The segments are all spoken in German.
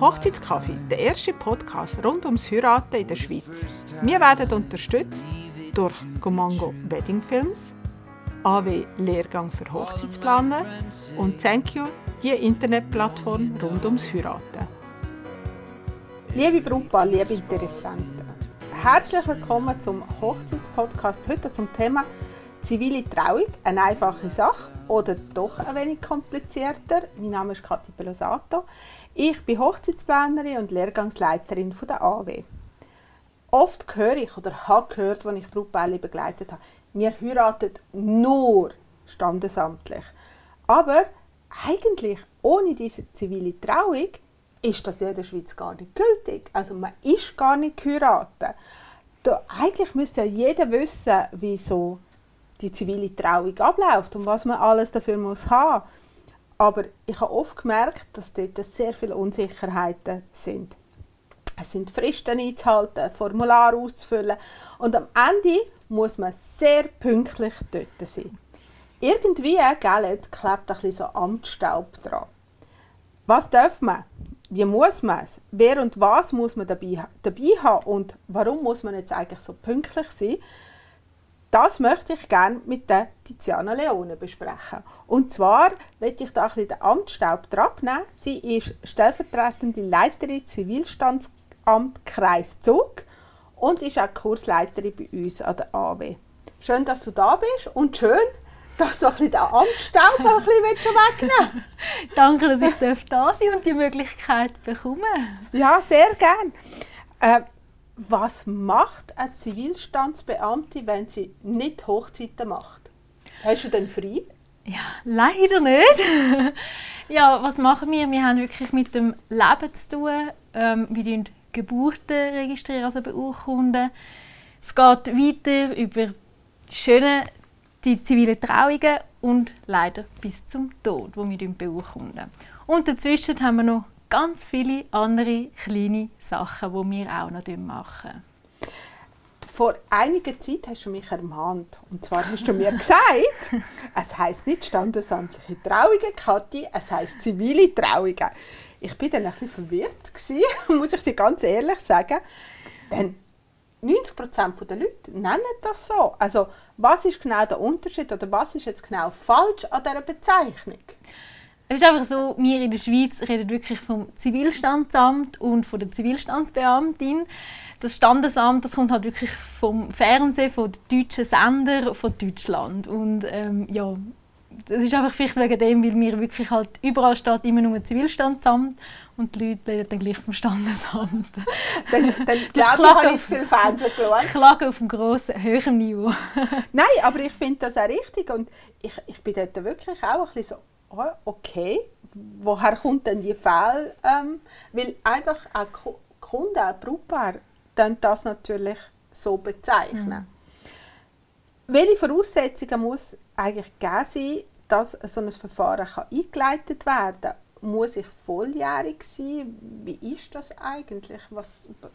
Hochzeitskaffee, der erste Podcast rund ums Heiraten in der Schweiz. Wir werden unterstützt durch Gomango Wedding Films, AW Lehrgang für Hochzeitsplaner und Thank You, die Internetplattform rund ums Heiraten. Liebe Brautpaar, liebe Interessenten, herzlich willkommen zum Hochzeitspodcast. Heute zum Thema zivile Trauung, eine einfache Sache oder doch ein wenig komplizierter. Mein Name ist Kathi Pelosato. Ich bin Hochzeitsplanerin und Lehrgangsleiterin von der AW. Oft höre ich oder habe gehört, als ich Brautpaare begleitet habe, wir heiraten nur standesamtlich. Aber eigentlich ohne diese zivile Trauung ist das in der Schweiz gar nicht gültig. Also man ist gar nicht geheiratet. Da, eigentlich müsste ja jeder wissen, wieso die zivile Trauung abläuft und was man alles dafür muss haben. Aber ich habe oft gemerkt, dass dort sehr viele Unsicherheiten sind. Es sind Fristen einzuhalten, Formulare auszufüllen und am Ende muss man sehr pünktlich dort sein. Irgendwie gell, klebt ein bisschen so Amtsstaub dran. Was darf man? Wie muss man es? Wer und was muss man dabei, dabei haben? Und warum muss man jetzt eigentlich so pünktlich sein? Das möchte ich gerne mit der Tiziana Leone besprechen. Und zwar möchte ich da ein bisschen den Amtsstaub abnehmen. Sie ist stellvertretende Leiterin Zivilstandsamt Kreis Zug und ist auch Kursleiterin bei uns an der AW. Schön, dass du da bist und schön, dass du ein bisschen den Amtsstaub ein bisschen wegnehmen Danke, dass ich da sein und die Möglichkeit bekomme. Ja, sehr gerne. Äh, was macht eine Zivilstandsbeamte, wenn sie nicht Hochzeiten macht? Hast du denn frei? Ja, leider nicht. ja, was machen wir? Wir haben wirklich mit dem Leben zu tun. Ähm, wir registrieren Geburten registrieren, also beurkunden. Es geht weiter über die schönen, die zivilen Trauungen und leider bis zum Tod, wo wir beurkunden. Und dazwischen haben wir noch ganz viele andere kleine Sachen, die wir auch noch machen. Vor einiger Zeit hast du mich ermahnt. Und zwar hast du mir gesagt, es heißt nicht standesamtliche Trauungen, Kathi, es heißt zivile Trauungen. Ich bin dann ein bisschen verwirrt, gewesen, muss ich dir ganz ehrlich sagen. Denn 90% der Leute nennen das so. Also, was ist genau der Unterschied oder was ist jetzt genau falsch an dieser Bezeichnung? Es ist einfach so, wir in der Schweiz reden wirklich vom Zivilstandsamt und von der Zivilstandsbeamtin. Das Standesamt, das kommt halt wirklich vom Fernsehen, von den deutschen Sendern von Deutschland. Und ähm, ja, das ist einfach vielleicht wegen dem, weil mir wirklich halt überall steht immer nur Zivilstandsamt und die Leute reden dann gleich vom Standesamt. dann dann glaube ich, habe ich zu viel Fernsehen geschaut. Klagen auf einem grossen, höheren Niveau. Nein, aber ich finde das auch richtig und ich, ich bin dort wirklich auch ein bisschen so okay, woher kommt denn die Fehl? Ähm, weil einfach auch Kunden, auch Brautpaar, das natürlich so bezeichnen. Mhm. Welche Voraussetzungen muss eigentlich gegeben sein, dass so ein Verfahren kann eingeleitet werden kann? Muss ich volljährig sein? Wie ist das eigentlich? Was, was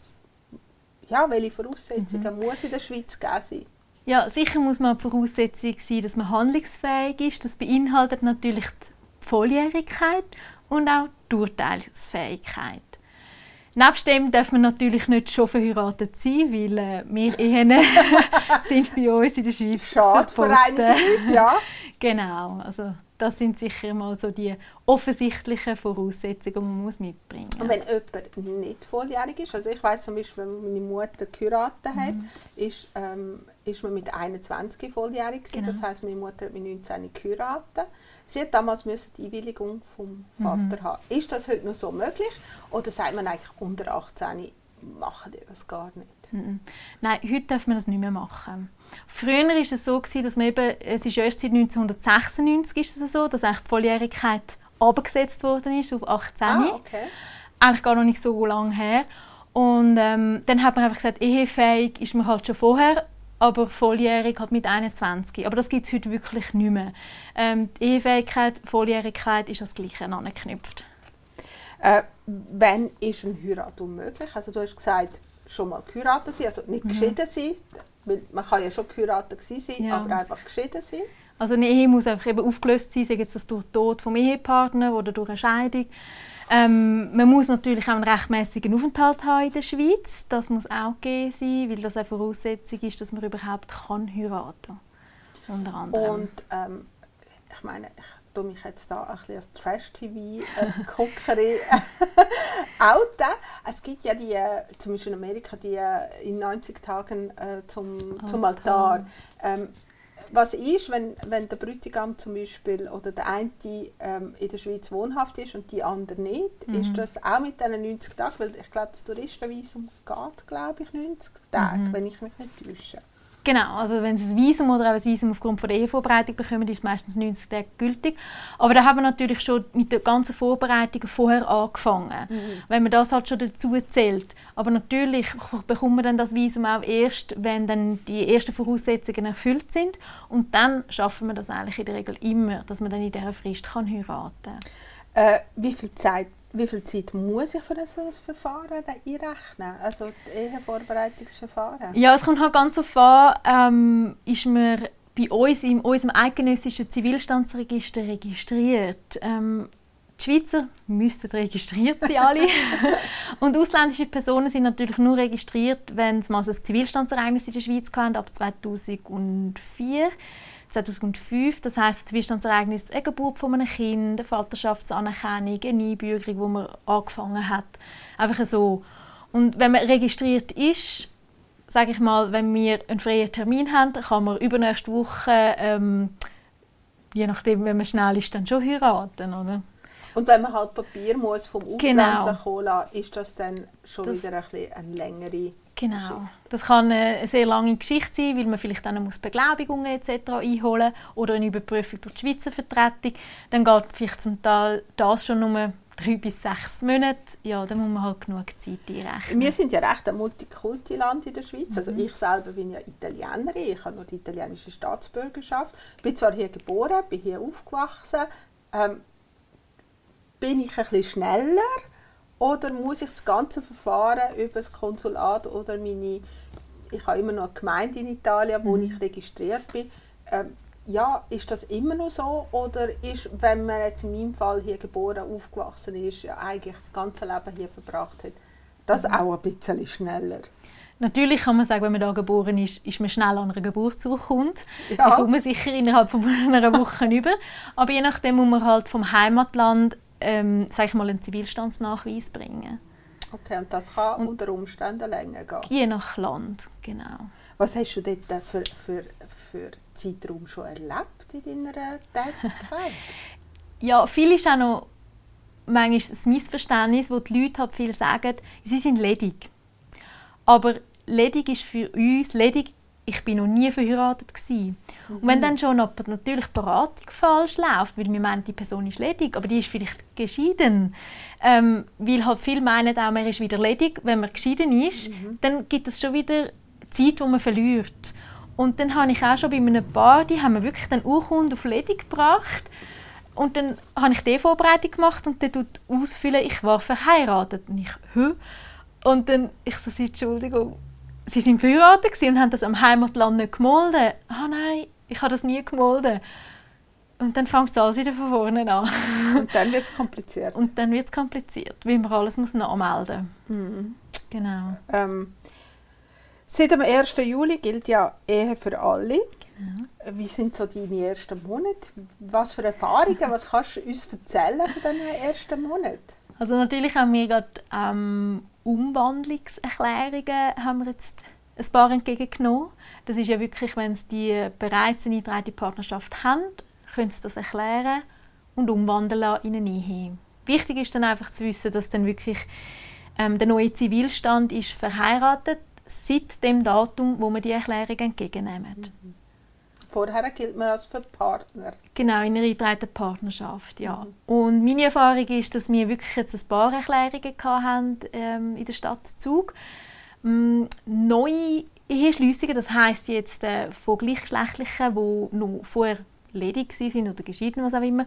ja, welche Voraussetzungen mhm. muss in der Schweiz geben sein? Ja, sicher muss man die Voraussetzung sein, dass man handlungsfähig ist. Das beinhaltet natürlich die Volljährigkeit und auch die Urteilsfähigkeit. Nebst dem darf man natürlich nicht schon verheiratet sein, weil äh, wir Ehen sind bei uns in der Schweiz Schade verboten. ja. genau, also das sind sicher mal so die offensichtlichen Voraussetzungen, die man muss mitbringen muss. Und wenn jemand nicht volljährig ist, also ich weiß zum Beispiel, wenn meine Mutter geheiratet hat, mhm. ist, ähm, ist man mit 21 volljährig. Genau. Das heißt, meine Mutter hat mit 19 geheiratet. Sie hat damals müssen die Einwilligung vom Vater mhm. haben. Ist das heute noch so möglich? Oder sagt man eigentlich unter 18 machen die das gar nicht? Mhm. Nein, heute darf man das nicht mehr machen. Früher war es so, dass man eben, es ist erst seit 1996 ist es so, dass eigentlich die Volljährigkeit abgesetzt worden ist auf 18. Ah, okay. Eigentlich gar noch nicht so lange her. Und ähm, dann hat man einfach gesagt, ehefähig ist man halt schon vorher, aber volljährig halt mit 21. Aber das gibt es heute wirklich nicht mehr. Ähm, die Ehefähigkeit, Volljährigkeit ist das Gleiche angeknüpft. Äh, wann ist ein Heirat unmöglich? Also du hast gesagt, schon mal geheiratet sein, also nicht mhm. geschieden sein. Man kann ja schon geheiratet sein, ja, aber einfach geschieden sein. Also eine Ehe muss einfach eben aufgelöst sein, sei es das durch den Tod vom Ehepartner oder durch eine Scheidung. Ähm, man muss natürlich auch einen rechtmäßigen Aufenthalt haben in der Schweiz. Das muss auch gegeben sein, weil das eine Voraussetzung ist, dass man überhaupt kann heiraten kann. Unter anderem. Und ähm, ich meine, ich tue mich jetzt da ein bisschen als Trash-TV-Guckerin outen. Es gibt ja die, äh, zum Beispiel in Amerika, die äh, in 90 Tagen äh, zum, zum Altar. Ähm, was ist, wenn, wenn der Bräutigam zum Beispiel oder der eine ähm, in der Schweiz wohnhaft ist und die andere nicht, mhm. ist das auch mit diesen 90 Tagen, weil ich glaube, das Touristenvisum geht, glaube ich, 90 Tage, mhm. wenn ich mich nicht täusche. Genau, also wenn sie ein Visum oder auch ein Visum aufgrund von der Ehevorbereitung bekommen, ist es meistens 90 Tage gültig. Aber da haben wir natürlich schon mit der ganzen Vorbereitung vorher angefangen, mhm. wenn man das halt schon dazu zählt. Aber natürlich bekommt man dann das Visum auch erst, wenn dann die ersten Voraussetzungen erfüllt sind. Und dann schaffen wir das eigentlich in der Regel immer, dass man dann in dieser Frist kann heiraten kann. Äh, wie viel Zeit wie viel Zeit muss ich für so ein Verfahren einrechnen? Also das Ehevorbereitungsverfahren? Ja, es kommt halt ganz darauf an, ähm, ist man bei uns in unserem eidgenössischen Zivilstandsregister registriert. Ähm, die Schweizer müssten registriert sein alle. und ausländische Personen sind natürlich nur registriert, wenn sie mal ein Zivilstandsereignis in der Schweiz hatten, ab 2004. 2005. Das heisst, das Zwischenstandsereignis eine Geburt von einem Kind, eine Vaterschaftsanerkennung, eine Einbürgerung, wo man angefangen hat. Einfach so. Und wenn man registriert ist, sage ich mal, wenn wir einen freien Termin haben, kann man übernächste Woche, ähm, je nachdem, wenn man schnell ist, dann schon heiraten, oder? Und wenn man halt Papier muss vom Ausland genau. holen, ist das dann schon das, wieder ein bisschen eine längere Genau. Das kann eine sehr lange Geschichte sein, weil man vielleicht dann muss Beglaubigungen etc. einholen oder eine Überprüfung durch die Schweizer Vertretung. Dann geht vielleicht zum Teil das schon nur drei bis sechs Monate. Ja, dann muss man halt genug Zeit einrechnen. Wir sind ja recht ein Multikulti-Land in der Schweiz. Also mhm. Also ich selber bin ja Italienerin, ich habe nur die italienische Staatsbürgerschaft. Bin zwar hier geboren, bin hier aufgewachsen. Ähm, bin ich ein bisschen schneller oder muss ich das ganze Verfahren über das Konsulat oder meine, ich habe immer noch eine Gemeinde in Italien, wo mhm. ich registriert bin, ähm, ja, ist das immer noch so? Oder ist, wenn man jetzt in meinem Fall hier geboren, aufgewachsen ist, ja eigentlich das ganze Leben hier verbracht hat, das mhm. auch ein bisschen schneller? Natürlich kann man sagen, wenn man da geboren ist, ist man schnell an einer Geburtsurkunde. Ja. Die kommt man sicher innerhalb von einer Woche über. Aber je nachdem muss man halt vom Heimatland ähm, sag ich mal, einen Zivilstandsnachweis bringen. Okay, und das kann und unter Umständen länger gehen? Je nach Land, genau. Was hast du dort für, für, für Zeitraum schon erlebt in deiner Tätigkeit? ja, viel ist auch noch manchmal das Missverständnis, wo die Leute halt viel sagen, sie sind ledig. Aber ledig ist für uns, ledig ich bin noch nie verheiratet gewesen. Mhm. Und wenn mhm. dann schon aber natürlich die Beratung falsch läuft, weil wir meinen, die Person ist ledig, aber die ist vielleicht geschieden, ähm, weil halt viele meinen auch, man ist wieder ledig, wenn man geschieden ist, mhm. dann gibt es schon wieder Zeit, die man verliert. Und dann habe ich auch schon bei einem Paar, die haben mir wirklich den Urkunde auf ledig gebracht und dann habe ich die Vorbereitung gemacht und dann ausfüllen, ich war verheiratet. Und ich, Hö? Und dann, ich so, Entschuldigung, sie sind verheiratet und haben das am Heimatland nicht gemolden. Ah oh nein, ich habe das nie gemolden. Und dann fängt es alles wieder von vorne an. Und dann wird es kompliziert. Und dann wird es kompliziert, weil man alles muss nachmelden muss. Mhm. Genau. Ähm, seit dem 1. Juli gilt ja Ehe für alle. Genau. Wie sind so deine ersten Monate? Was für Erfahrungen, was kannst du uns erzählen von diesen ersten Monaten? Also natürlich haben wir gerade ähm, Umwandlungserklärungen haben wir jetzt ein paar entgegengenommen. Das ist ja wirklich, wenn sie die bereits eine eingetragene Partnerschaft haben, können sie das erklären und umwandeln in eine Ehe. Wichtig ist dann einfach zu wissen, dass dann wirklich ähm, der neue Zivilstand ist verheiratet seit dem Datum, wo man die Erklärung entgegennehmen. Mhm. Vorher gilt man als für Partner. Genau, in einer eingetragenen Partnerschaft, ja. Mhm. Und meine Erfahrung ist, dass wir wirklich jetzt ein paar Erklärungen hatten, ähm, in der Stadt Zug. Ähm, neue Eheschliessungen, das heisst jetzt äh, von Gleichgeschlechtlichen, die noch vorher ledig waren oder geschieden, was auch immer,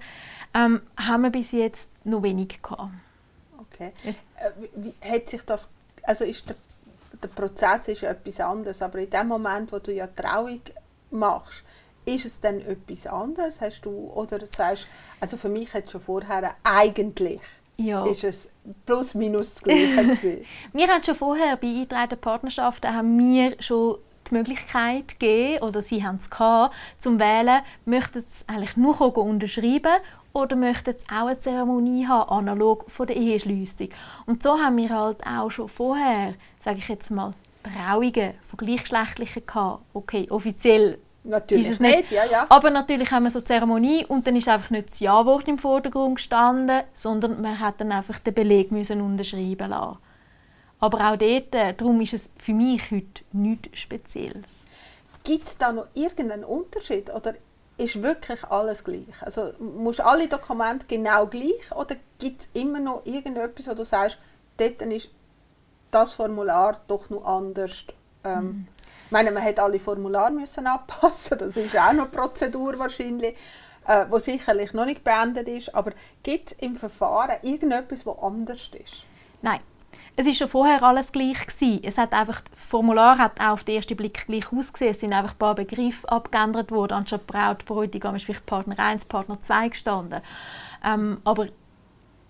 ähm, haben wir bis jetzt noch wenig gehabt. Okay. Ja. Äh, wie, hat sich das, also ist der, der Prozess ist etwas anderes, aber in dem Moment, wo du ja Trauung machst, ist es dann etwas anderes? Hast du, oder sagst also für mich hat schon vorher eigentlich Ja. ist es plus minus das Gleiche. Wir haben schon vorher bei eingetragenen Partnerschaften haben wir schon die Möglichkeit gegeben, oder sie haben es gehabt, zum wählen, möchten sie eigentlich nur unterschreiben oder möchten sie auch eine Zeremonie haben, analog von der Eheschliessung. Und so haben wir halt auch schon vorher, sage ich jetzt mal, Trauungen von Gleichgeschlechtlichen gehabt. Okay, offiziell Natürlich ist es nicht, nicht. ja, ja. Aber natürlich haben wir so eine Zeremonie und dann ist einfach nicht das Ja-Wort im Vordergrund gestanden, sondern man hat dann einfach den Beleg müssen unterschreiben lassen. Aber auch dort, äh, darum ist es für mich heute nichts Spezielles. Gibt es da noch irgendeinen Unterschied oder ist wirklich alles gleich? Also musst alle Dokumente genau gleich oder gibt es immer noch irgendetwas, wo du sagst, dort ist das Formular doch noch anders? Ähm, Ich meine, man hätte alle Formulare müssen anpassen, das ist auch noch eine Prozedur wahrscheinlich, äh, wo sicherlich noch nicht beendet ist. Aber gibt es im Verfahren irgendetwas, wo anders ist? Nein, es ist schon vorher alles gleich gewesen. Es hat einfach, das Formular hat auch auf den ersten Blick gleich ausgesehen. Es sind einfach ein paar Begriffe abgeändert worden. Anstatt Braut, Bräutigam ist vielleicht Partner 1, Partner 2 gestanden. Ähm, aber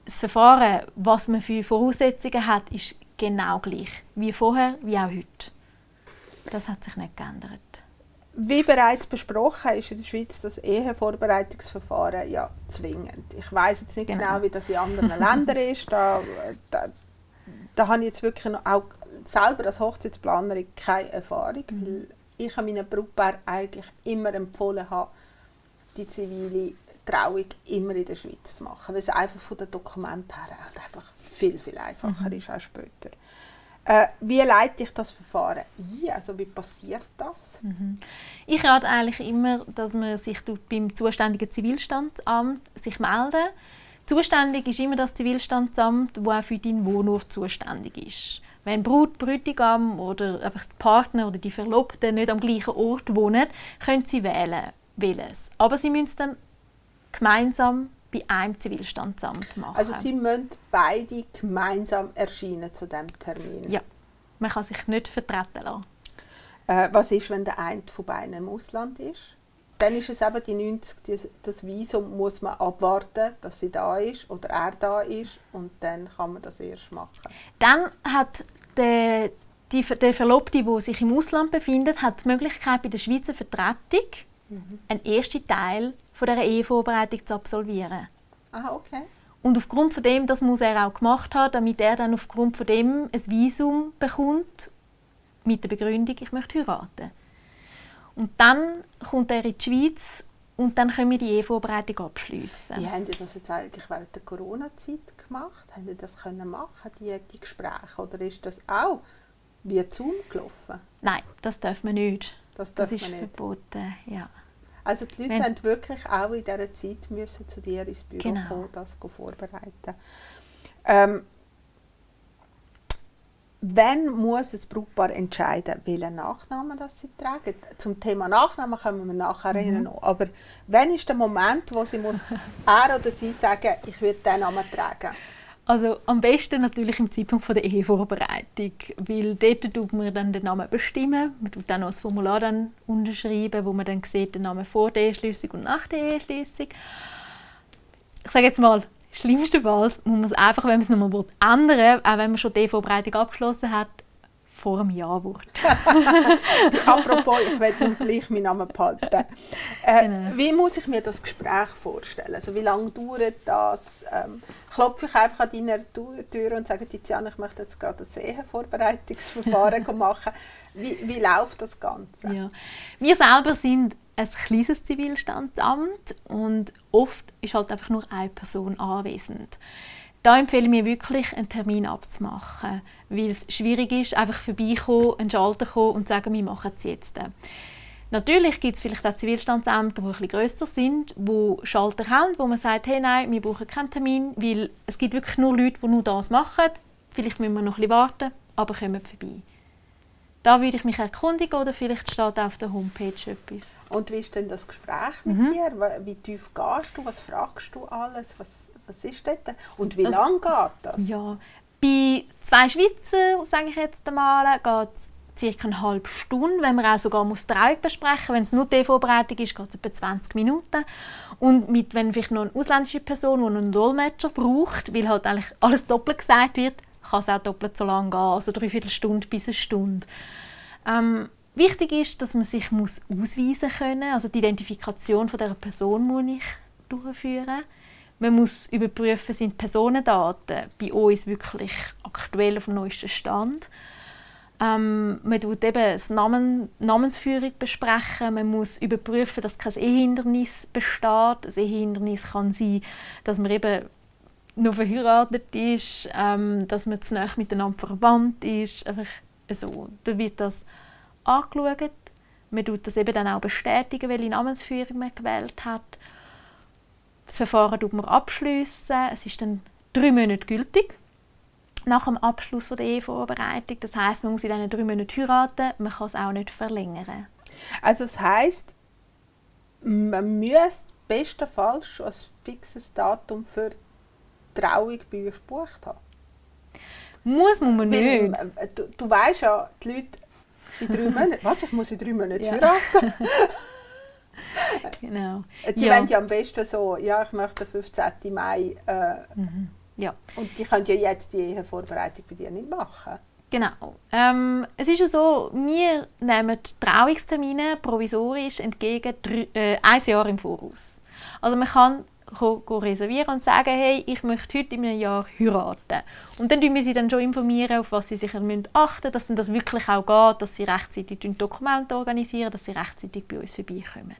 das Verfahren, was man für Voraussetzungen hat, ist genau gleich. Wie vorher, wie auch heute. Das hat sich nicht geändert. Wie bereits besprochen, ist in der Schweiz das Ehevorbereitungsverfahren ja zwingend. Ich weiß jetzt nicht genau. Genau. wie das in anderen Ländern ist. Da, da, da habe ich jetzt wirklich auch selber als Hochzeitsplanerin keine Erfahrung, weil ich an meinen Brautpaar eigentlich immer empfohlen habe, die zivile Trauung immer in der Schweiz zu machen, weil es einfach von den Dokumenten her halt einfach viel, viel einfacher ist als später. Äh, wie leite ich das Verfahren ein? Also wie passiert das? Ich rate eigentlich immer, dass man sich beim zuständigen Zivilstandsamt sich melden. Zuständig ist immer das Zivilstandsamt, das auch für deinen Wohnort zuständig ist. Wenn Brut, Bräutigam oder einfach die Partner oder die Verlobten nicht am gleichen Ort wohnen, können sie wählen, welches. Aber sie müssen es dann gemeinsam bei einem Zivilstandsamt machen. Also sie müssen beide gemeinsam erscheinen zu diesem Termin. ja, man kann sich nicht vertreten lassen. Äh, was ist, wenn der eine von beiden im Ausland ist? Dann ist es eben die 90, die- das Visum muss man abwarten, dass sie da ist oder er da ist und dann kann man das erst machen. Dann hat der, die, der Verlobte, der sich im Ausland befindet, hat die Möglichkeit, bei der Schweizer Vertretung einen ersten Teil von dieser Ehevorbereitung zu absolvieren. Ah, okay. Und aufgrund von dem, das muss er auch gemacht haben, damit er dann aufgrund von dem ein Visum bekommt mit der Begründung, ich möchte heiraten. Und dann kommt er in die Schweiz und dann können wir die Ehevorbereitung abschließen. Wie haben die das jetzt eigentlich während der Corona-Zeit gemacht? Haben die das können machen, die, die Gespräche? Oder ist das auch wie Zoom gelaufen? Nein, das darf man nicht. Das, Das ist verboten. Ja. Also die Leute Wenn- haben wirklich auch in dieser Zeit müssen zu dir ins Büro Genau. kommen, das vorbereiten. Ähm, Wann muss ein Brautpaar entscheiden, welchen Nachnamen das sie tragen? Zum Thema Nachnamen kommen wir nachher Mhm. noch. Aber wann ist der Moment, wo sie muss, er oder sie sagen, ich würde diesen Namen tragen? Also am besten natürlich im Zeitpunkt von der Ehevorbereitung, weil dort tut man dann den Namen bestimmen, man tut dann noch das Formular dann unterschreiben, wo man dann sieht den Namen vor der Eheschliessung und nach der Eheschliessung. Ich sage jetzt mal, schlimmstenfalls muss man es einfach, wenn man es nochmal will, ändern, auch wenn man schon die Ehevorbereitung abgeschlossen hat, vor dem Ja-Wort. Apropos, ich nun gleich meinen Namen behalten. Äh, Genau. Wie muss ich mir das Gespräch vorstellen? Also wie lange dauert das? Ähm, klopfe ich einfach an deiner Tu- Tür und sage, Tiziana, ich möchte jetzt gerade ein Ehevorbereitungsverfahren machen. Wie, wie läuft das Ganze? Ja. Wir selber sind ein kleines Zivilstandsamt und oft ist halt einfach nur eine Person anwesend. Da empfehle ich mir wirklich, einen Termin abzumachen, weil es schwierig ist, einfach vorbeikommen, einen Schalter kommen und sagen, wir machen es jetzt. Natürlich gibt es vielleicht auch Zivilstandsämter, die ein bisschen grösser sind, die Schalter haben, wo man sagt, hey, nein, wir brauchen keinen Termin, weil es gibt wirklich nur Leute, die nur das machen. Vielleicht müssen wir noch ein bisschen warten, aber kommen vorbei. Da würde ich mich erkundigen oder vielleicht steht auf der Homepage etwas. Und wie ist denn das Gespräch mit Mhm. dir? Wie- Wie tief gehst du? Was fragst du alles? Was, was ist dort? Und wie Also- lange geht das? Ja, bei zwei Schweizer, sage ich jetzt einmal, geht es circa eine halbe Stunde. Wenn man auch sogar muss Trauung besprechen wenn es nur die Vorbereitung ist, geht es etwa 20 Minuten. Und mit, wenn vielleicht noch eine ausländische Person, die einen Dolmetscher braucht, weil halt eigentlich alles doppelt gesagt wird, kann es auch doppelt so lange gehen, also dreiviertel Stunde bis eine Stunde. Ähm, wichtig ist, dass man sich muss ausweisen können, also die Identifikation von der Person muss ich durchführen. Man muss überprüfen, sind Personendaten bei uns wirklich aktuell auf dem neuesten Stand. Ähm, man tut eben das Namen, Namensführung besprechen. Man muss überprüfen, dass kein Ehehindernis besteht. Ein Ehehindernis kann sein, dass man eben noch verheiratet ist, ähm, dass man zu nahe miteinander verwandt ist. Einfach so. Dann wird das angeschaut. Man tut das eben dann auch bestätigen, welche Namensführung man gewählt hat. Das Verfahren tut man abschließen. Es ist dann drei Monate gültig nach dem Abschluss der Ehevorbereitung. Das heißt, man muss in diesen drei Monaten heiraten. Man kann es auch nicht verlängern. Also das heißt, man müsste bestenfalls schon ein fixes Datum für die Trauung bei euch gebucht haben. Muss, muss man nicht. Weil, äh, du, du weißt ja, die Leute in drei Monaten, was, ich muss in drei Monaten ja. heiraten. genau. Die ja. wollen ja am besten so, ja, ich möchte den 15. Mai. Äh, mhm. ja. Und die können ja jetzt die Ehevorbereitung bei dir nicht machen. Genau. Ähm, es ist ja so, wir nehmen Trauungstermine provisorisch entgegen drei, äh, ein Jahr im Voraus. Also man kann reservieren und sagen, hey, ich möchte heute in einem Jahr heiraten. Und dann informieren wir sie dann schon informieren, auf was sie sich achten müssen, dass dann das wirklich auch geht, dass sie rechtzeitig Dokumente organisieren, dass sie rechtzeitig bei uns vorbeikommen.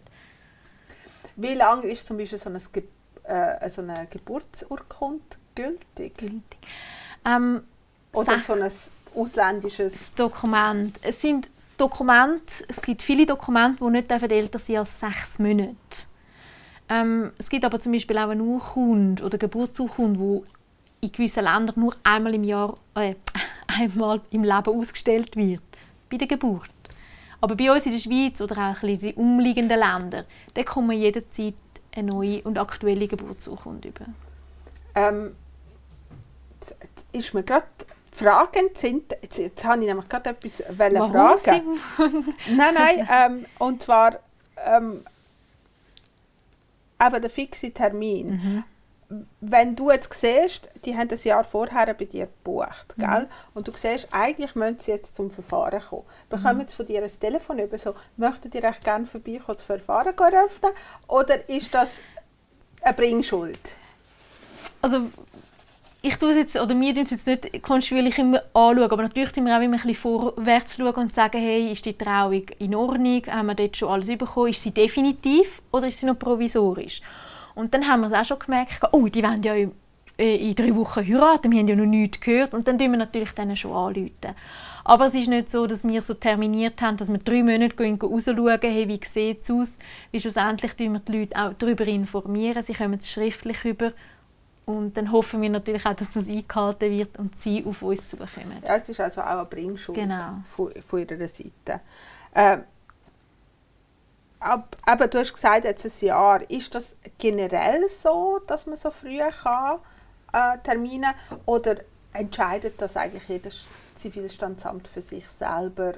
Wie lange ist zum Beispiel so eine, Ge äh, so eine Geburtsurkunde gültig? gültig. Ähm, Oder so ein ausländisches Dokument. Es sind Dokumente, es gibt viele Dokumente, die nicht älter sind als sechs Monate. Ähm, es gibt aber zum Beispiel auch eine Urkunde oder Geburtsurkunde, die in gewissen Ländern nur einmal im Jahr, äh, einmal im Leben ausgestellt wird, bei der Geburt. Aber bei uns in der Schweiz oder auch in den umliegenden Ländern, da kommt man jederzeit eine neue und aktuelle Geburtsurkunde über. Ähm, ist mir gerade Fragen sind, jetzt, jetzt habe ich nämlich gerade etwas Warum fragen. nein, nein, ähm, und zwar ähm, eben der fixe Termin. Mhm wenn du jetzt siehst, die haben ein Jahr vorher bei dir gebucht, mhm. gell? und du siehst, eigentlich müssen sie jetzt zum Verfahren kommen, bekommen mhm. sie von dir ein Telefon über, so, möchtet ihr euch gerne vorbeikommen, das Verfahren eröffnen, oder ist das eine Bringschuld? Also, ich tue jetzt, oder wir tun es jetzt nicht kontinuierlich immer anschauen, aber natürlich tun wir auch immer ein bisschen vorwärts schauen und sagen, hey, ist die Trauung in Ordnung, haben wir dort schon alles bekommen, ist sie definitiv oder ist sie noch provisorisch? Und dann haben wir es auch schon gemerkt, oh, die wollen ja in, drei Wochen heiraten, wir haben ja noch nichts gehört. Und dann tun wir natürlich denen schon anrufen. Aber es ist nicht so, dass wir so terminiert haben, dass wir drei Monate gehen, rausschauen, hey, wie sieht es aus. Wie schlussendlich tun wir die Leute auch darüber informieren, sie kommen es schriftlich über. Und dann hoffen wir natürlich auch, dass das eingehalten wird und sie auf uns zukommen. Ja, es ist also auch eine Bringschuld genau. von, von ihrer Seite. Äh, aber du hast gesagt, jetzt ein Jahr. Ist das generell so, dass man so früh kann, äh, Termine oder entscheidet das eigentlich jedes Zivilstandsamt für sich selber,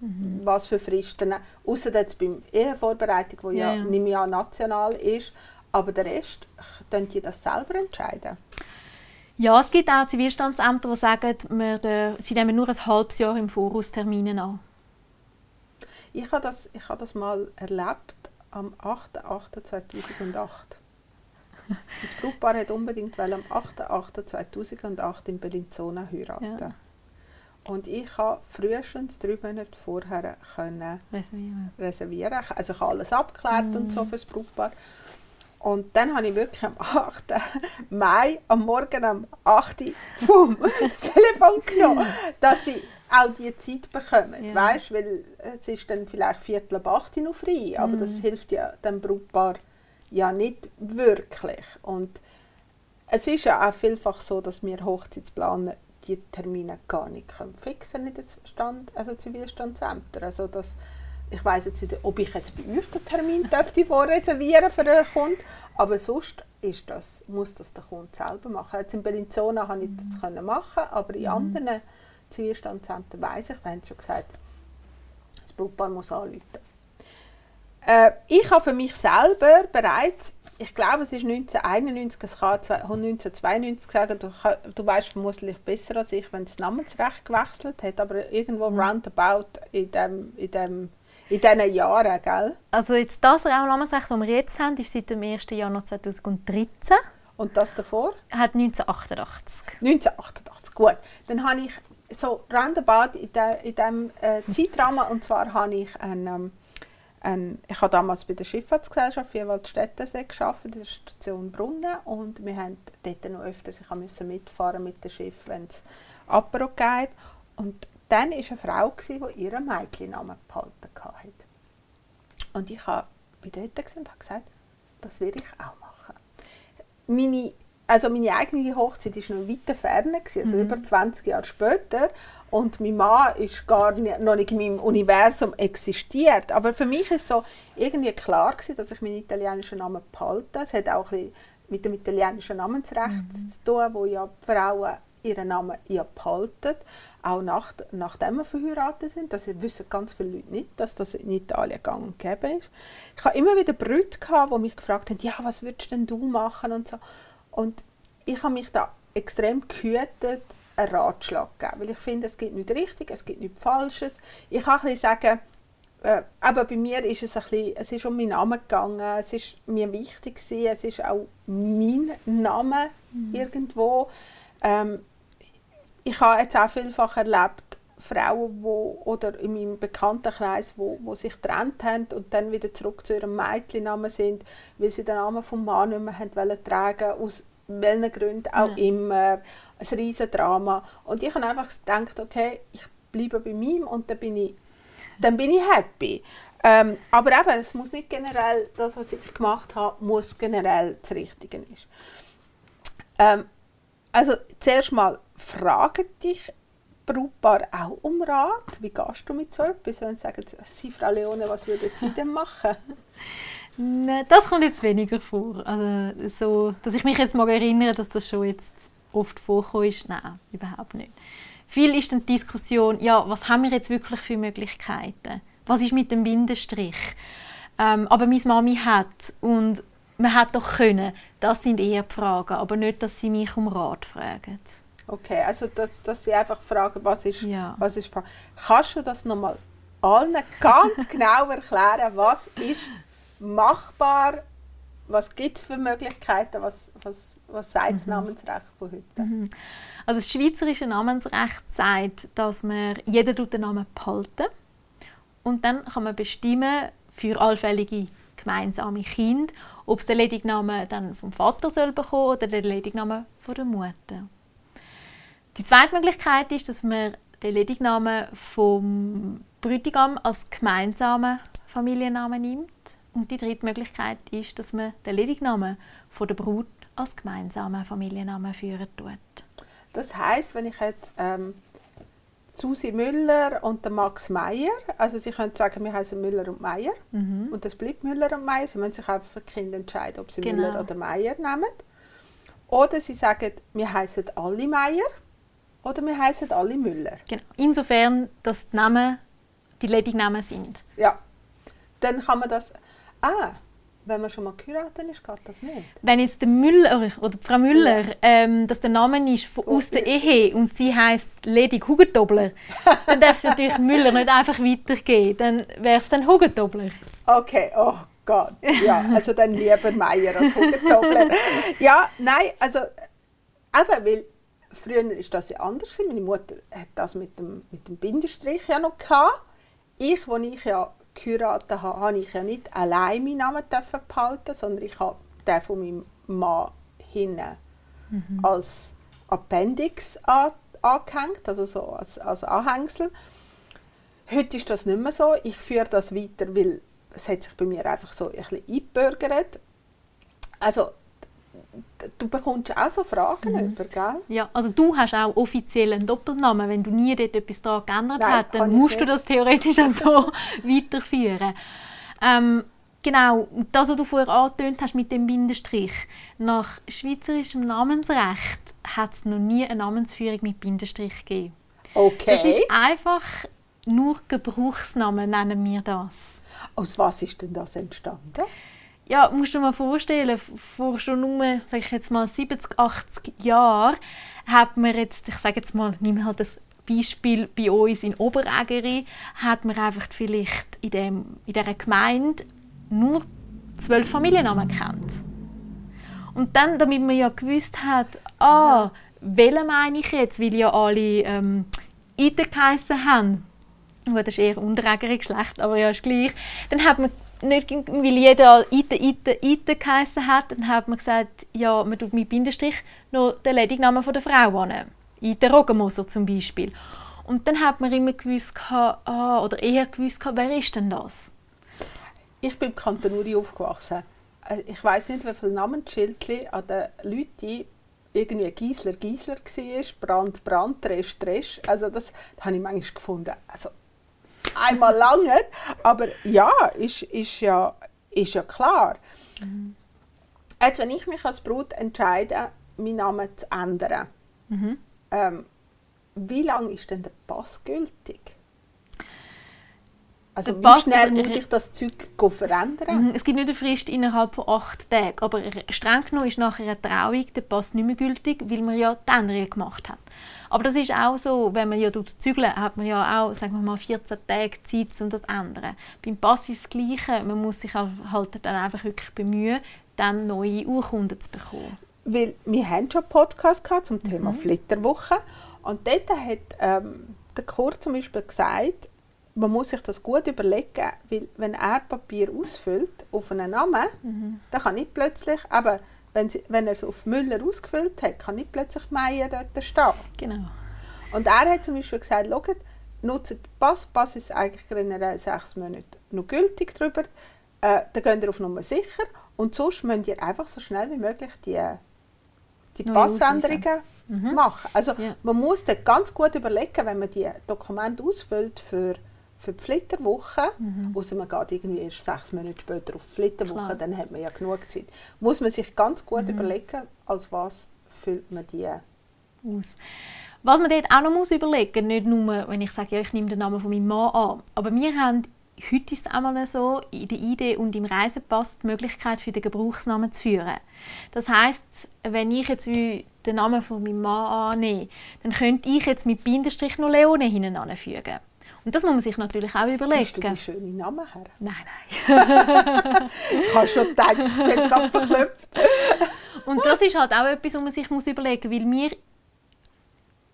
mhm. was für Fristen, außer jetzt beim Ehevorbereitung, wo ja, ja. nicht mehr national ist, aber der Rest, könnt ihr das selber entscheiden? Ja, es gibt auch Zivilstandsämter, die sagen, wir, sie nehmen nur ein halbes Jahr im Voraus Termine an. Ich habe das, ich habe das mal erlebt am 8.8.2008. Das Brautpaar hat unbedingt am 8.8.2008 in Bellinzona heiraten. Ja. Und ich habe frühestens drei Monate vorher können reservieren. reservieren. Also ich habe alles abgeklärt mm. und so mm. für das Brautpaar. Und dann habe ich wirklich am 8. Mai, am Morgen am 8. Uhr das Telefon genommen, dass ich auch die Zeit bekommen. Ja. Weißt, weil es ist dann vielleicht Viertel ab 8 noch frei, aber mm. das hilft ja dem Brautpaar ja nicht wirklich. Und es ist ja auch vielfach so, dass wir Hochzeitsplaner die Termine gar nicht können fixen in den Stand, also Zivilstandsämter. Also das, ich weiß jetzt nicht, ob ich jetzt bei euch den Termin dürfte vorreservieren für einen Kunden, aber sonst ist das, muss das der Kunde selber machen. Jetzt in Bellinzona konnte ich das mm. machen, aber in mm. anderen Zivilstandsämter weiss ich, da haben sie schon gesagt, Brautpaar muss anrufen äh, Ich habe für mich selber bereits, ich glaube es ist 1991, es kann 1992 sagen, du, du weißt vermutlich besser als ich, wenn das Namensrecht gewechselt hat, aber irgendwo mhm. roundabout in dem, in dem in diesen Jahren, gell? Also jetzt das Namensrecht, das wir jetzt haben, ist seit dem 1. Januar 2013. Und das davor? Hat 1988. 1988, gut. Dann habe ich so roundabout in, de, in diesem äh, Zeitrahmen, und zwar habe ich ein, ähm, ein, ich habe damals bei der Schifffahrtsgesellschaft Vierwaldstättersee gearbeitet, in der Station Brunnen, und wir haben dort noch öfters, ich musste mitfahren mit dem Schiff, wenn es Apero geht. Und dann war eine Frau, die ihren Mädchennamen behalten hatte. Und ich war dort und habe gesagt, das will ich auch machen. Meine, also meine eigene Hochzeit war noch weiter ferne, also mhm. über 20 Jahre später. Und mein Mann ist gar nicht, noch nicht in meinem Universum existiert. Aber für mich ist so irgendwie klar gewesen, dass ich meinen italienischen Namen behalte. Es hat auch ein mit dem italienischen Namensrecht mhm. zu tun, wo ja Frauen ihren Namen ja behalten, auch nach, nachdem wir verheiratet sind. Das wissen ganz viele Leute nicht, dass das in Italien gang und gäbe ist. Ich habe immer wieder Brüder gehabt, die mich gefragt haben, ja, was würdest denn du machen und so. Und ich habe mich da extrem gehütet, einen Ratschlag zu geben, weil ich finde, es gibt nichts richtig, es gibt nichts Falsches. Ich kann ein bisschen sagen, äh, aber bei mir ist es ein bisschen, es ist um meinen Namen gegangen, es ist mir wichtig gewesen, es ist auch mein Name mhm. irgendwo. Ähm, ich habe jetzt auch vielfach erlebt, Frauen, wo, oder in meinem Bekanntenkreis, wo, wo sich getrennt haben und dann wieder zurück zu ihrem Mädchennamen sind, weil sie den Namen vom Mann nicht mehr haben wollen tragen, aus welchen Gründen auch ja. immer. Ein riesen Drama. Und ich habe einfach gedacht, okay, ich bleibe bei mir und dann bin ich, dann bin ich happy. Ähm, aber eben, es muss nicht generell, das, was ich gemacht habe, muss generell das Richtige ist. Ähm, also zuerst mal, fragen dich Brautpaar auch um Rat? Wie gehst du mit so etwas? Wenn sie sagen, Sie, Frau Leone, was würden Sie denn machen? Nein, das kommt jetzt weniger vor. Also, so, dass ich mich jetzt mal erinnere, dass das schon jetzt oft vorkommt, ist, nein, überhaupt nicht. Viel ist dann die Diskussion, ja, was haben wir jetzt wirklich für Möglichkeiten? Was ist mit dem Bindestrich? Ähm, aber meine Mami hat und man hat doch können. Das sind eher die Fragen, aber nicht, dass sie mich um Rat fragen. Okay, also dass, dass sie einfach fragen, was ist, ja. was ist Kannst du das nochmal allen ganz genau erklären, was ist machbar, was gibt es für Möglichkeiten, was, was, was sagt das mhm. Namensrecht von heute? Mhm. Also das schweizerische Namensrecht sagt, dass man jeder den Namen behalten und dann kann man bestimmen für allfällige gemeinsame Kinder, ob es der Ledigname dann vom Vater soll bekommen oder der Ledigname von der Mutter. Die zweite Möglichkeit ist, dass man den Ledignamen vom Bräutigam als gemeinsamen Familiennamen nimmt. Und die dritte Möglichkeit ist, dass man den Ledignamen von der Brut als gemeinsamen Familiennamen führen tut. Das heißt, wenn ich jetzt ähm, Susi Müller und Max Meyer, also Sie können sagen, wir heißen Müller und Meyer mhm. und das bleibt Müller und Meyer. Sie müssen sich einfach für Kinder entscheiden, ob sie genau. Müller oder Meyer nehmen. Oder Sie sagen, wir heißen alle Meyer oder wir heißen alle Müller. Genau. Insofern, dass die Namen die Ledignamen sind. Ja. Dann kann man das. Ah, wenn man schon mal geheiratet ist, geht das nicht. Wenn jetzt der Müller oder Frau Müller, ja. ähm, dass der Name ist von, aus der Ehe und sie heißt Ledig Hugentobler, dann darf sie natürlich Müller nicht einfach weitergeben. Dann wäre es dann Hugentobler. Okay, oh Gott. Ja, also dann lieber Meier als Hugentobler. ja, nein, also eben, weil früher ist das ja anders. Meine Mutter hat das mit dem, mit dem Bindestrich ja noch gehabt. Ich, als ich ja geheiratet habe, habe ich ja nicht allein meinen Namen behalten, sondern ich habe den von meinem Mann hinten mhm. als Appendix an, angehängt, also so als, als Anhängsel. Heute ist das nicht mehr so. Ich führe das weiter, weil es hat sich bei mir einfach so ein bisschen eingebürgert. Also du bekommst auch so Fragen mhm. über, gell? Ja, also du hast auch offiziell einen Doppelnamen. Wenn du nie dort etwas daran geändert Nein, hast, dann musst du das theoretisch auch so weiterführen. Ähm, genau, das, was du vorher angetönt hast mit dem Bindestrich. Nach schweizerischem Namensrecht hat es noch nie eine Namensführung mit Bindestrich gegeben. Okay. Das ist einfach nur Gebrauchsnamen nennen wir das. Aus was ist denn das entstanden? Ja, musst du dir mal vorstellen, vor schon nur, sag ich jetzt mal, 70, 80 Jahren hat man jetzt, ich sage jetzt mal, nehmen halt das Beispiel bei uns in Oberägeri, hat man einfach vielleicht in, dem, in dieser Gemeinde nur zwölf Familiennamen kennt. Und dann, damit man ja gewusst hat, ah, welche meine ich jetzt, weil ja alle ähm, Ite geheissen haben. Gut, das ist eher unterägerig Geschlecht, aber ja, ist gleich. Dann hat man nicht, weil jeder Ite, Ite, Ite geheissen hat, dann hat man gesagt, ja, man tut mit Bindestrich noch den Ledignamen der Frau an. Ite Rogemoser zum Beispiel. Und dann hat man immer gewusst, ah, oder eher gewusst, wer ist denn das? Ich bin im Kanton Uri aufgewachsen. Äh, ich weiß nicht, wie viele Namensschildchen an den Leuten irgendwie Giesler Giesler war, Brand Brand, Tresch Tresch. Also das, das habe ich manchmal gefunden. Also einmal lange, aber ja, ist, ist, ja, ist ja klar. Mhm. Jetzt, wenn ich mich als Brut entscheide, meinen Namen zu ändern, mhm. ähm, wie lange ist denn der Pass gültig? Also wie schnell also, muss ich das Zeug verändern? Mhm, es gibt nicht eine Frist innerhalb von acht Tagen, aber streng genommen ist nachher eine Trauung der Pass nicht mehr gültig, weil man ja die Änderung gemacht hat. Aber das ist auch so, wenn man ja zügeln hat man ja auch sagen wir mal 14 Tage Zeit, um das zu ändern. Beim Pass ist das Gleiche, man muss sich halt dann einfach wirklich bemühen, dann neue Urkunden zu bekommen. Weil wir haben schon einen Podcast gehabt zum Thema mhm. Flitterwoche und dort hat ähm, der Kurt zum Beispiel gesagt, man muss sich das gut überlegen, weil wenn er Papier ausfüllt auf einen Namen, mhm. dann kann nicht plötzlich, aber wenn, sie, wenn er es auf Müller ausgefüllt hat, kann nicht plötzlich Meier dort stehen. Genau. Und er hat zum Beispiel gesagt, schaut, nutzt den Pass, Pass ist eigentlich generell sechs Monate noch gültig drüber, äh, dann geht ihr auf Nummer sicher und sonst müsst ihr einfach so schnell wie möglich die, die Passänderungen mhm. machen. Also ja. man muss dann ganz gut überlegen, wenn man die Dokumente ausfüllt für für die Flitterwoche, mhm. außer man geht irgendwie erst sechs Monate später auf die Flitterwoche, Klar. dann hat man ja genug Zeit. Muss man sich ganz gut mhm. überlegen, als was füllt man die aus. Was man dort auch noch muss überlegen nicht nur, wenn ich sage, ja, ich nehme den Namen von meinem Mann an, aber wir haben heute ist es einmal so, in der ID und im Reisepass die Möglichkeit für den Gebrauchsnamen zu führen. Das heißt, wenn ich jetzt den Namen von meinem Mann annehme, dann könnte ich jetzt mit Bindestrich noch Leone hinten anfügen. Und das muss man sich natürlich auch überlegen. Hast du die schönen Namen her? Nein, nein. ich habe schon gedacht, jetzt gerade verklopft. Und das ist halt auch etwas, was man sich muss überlegen muss, weil wir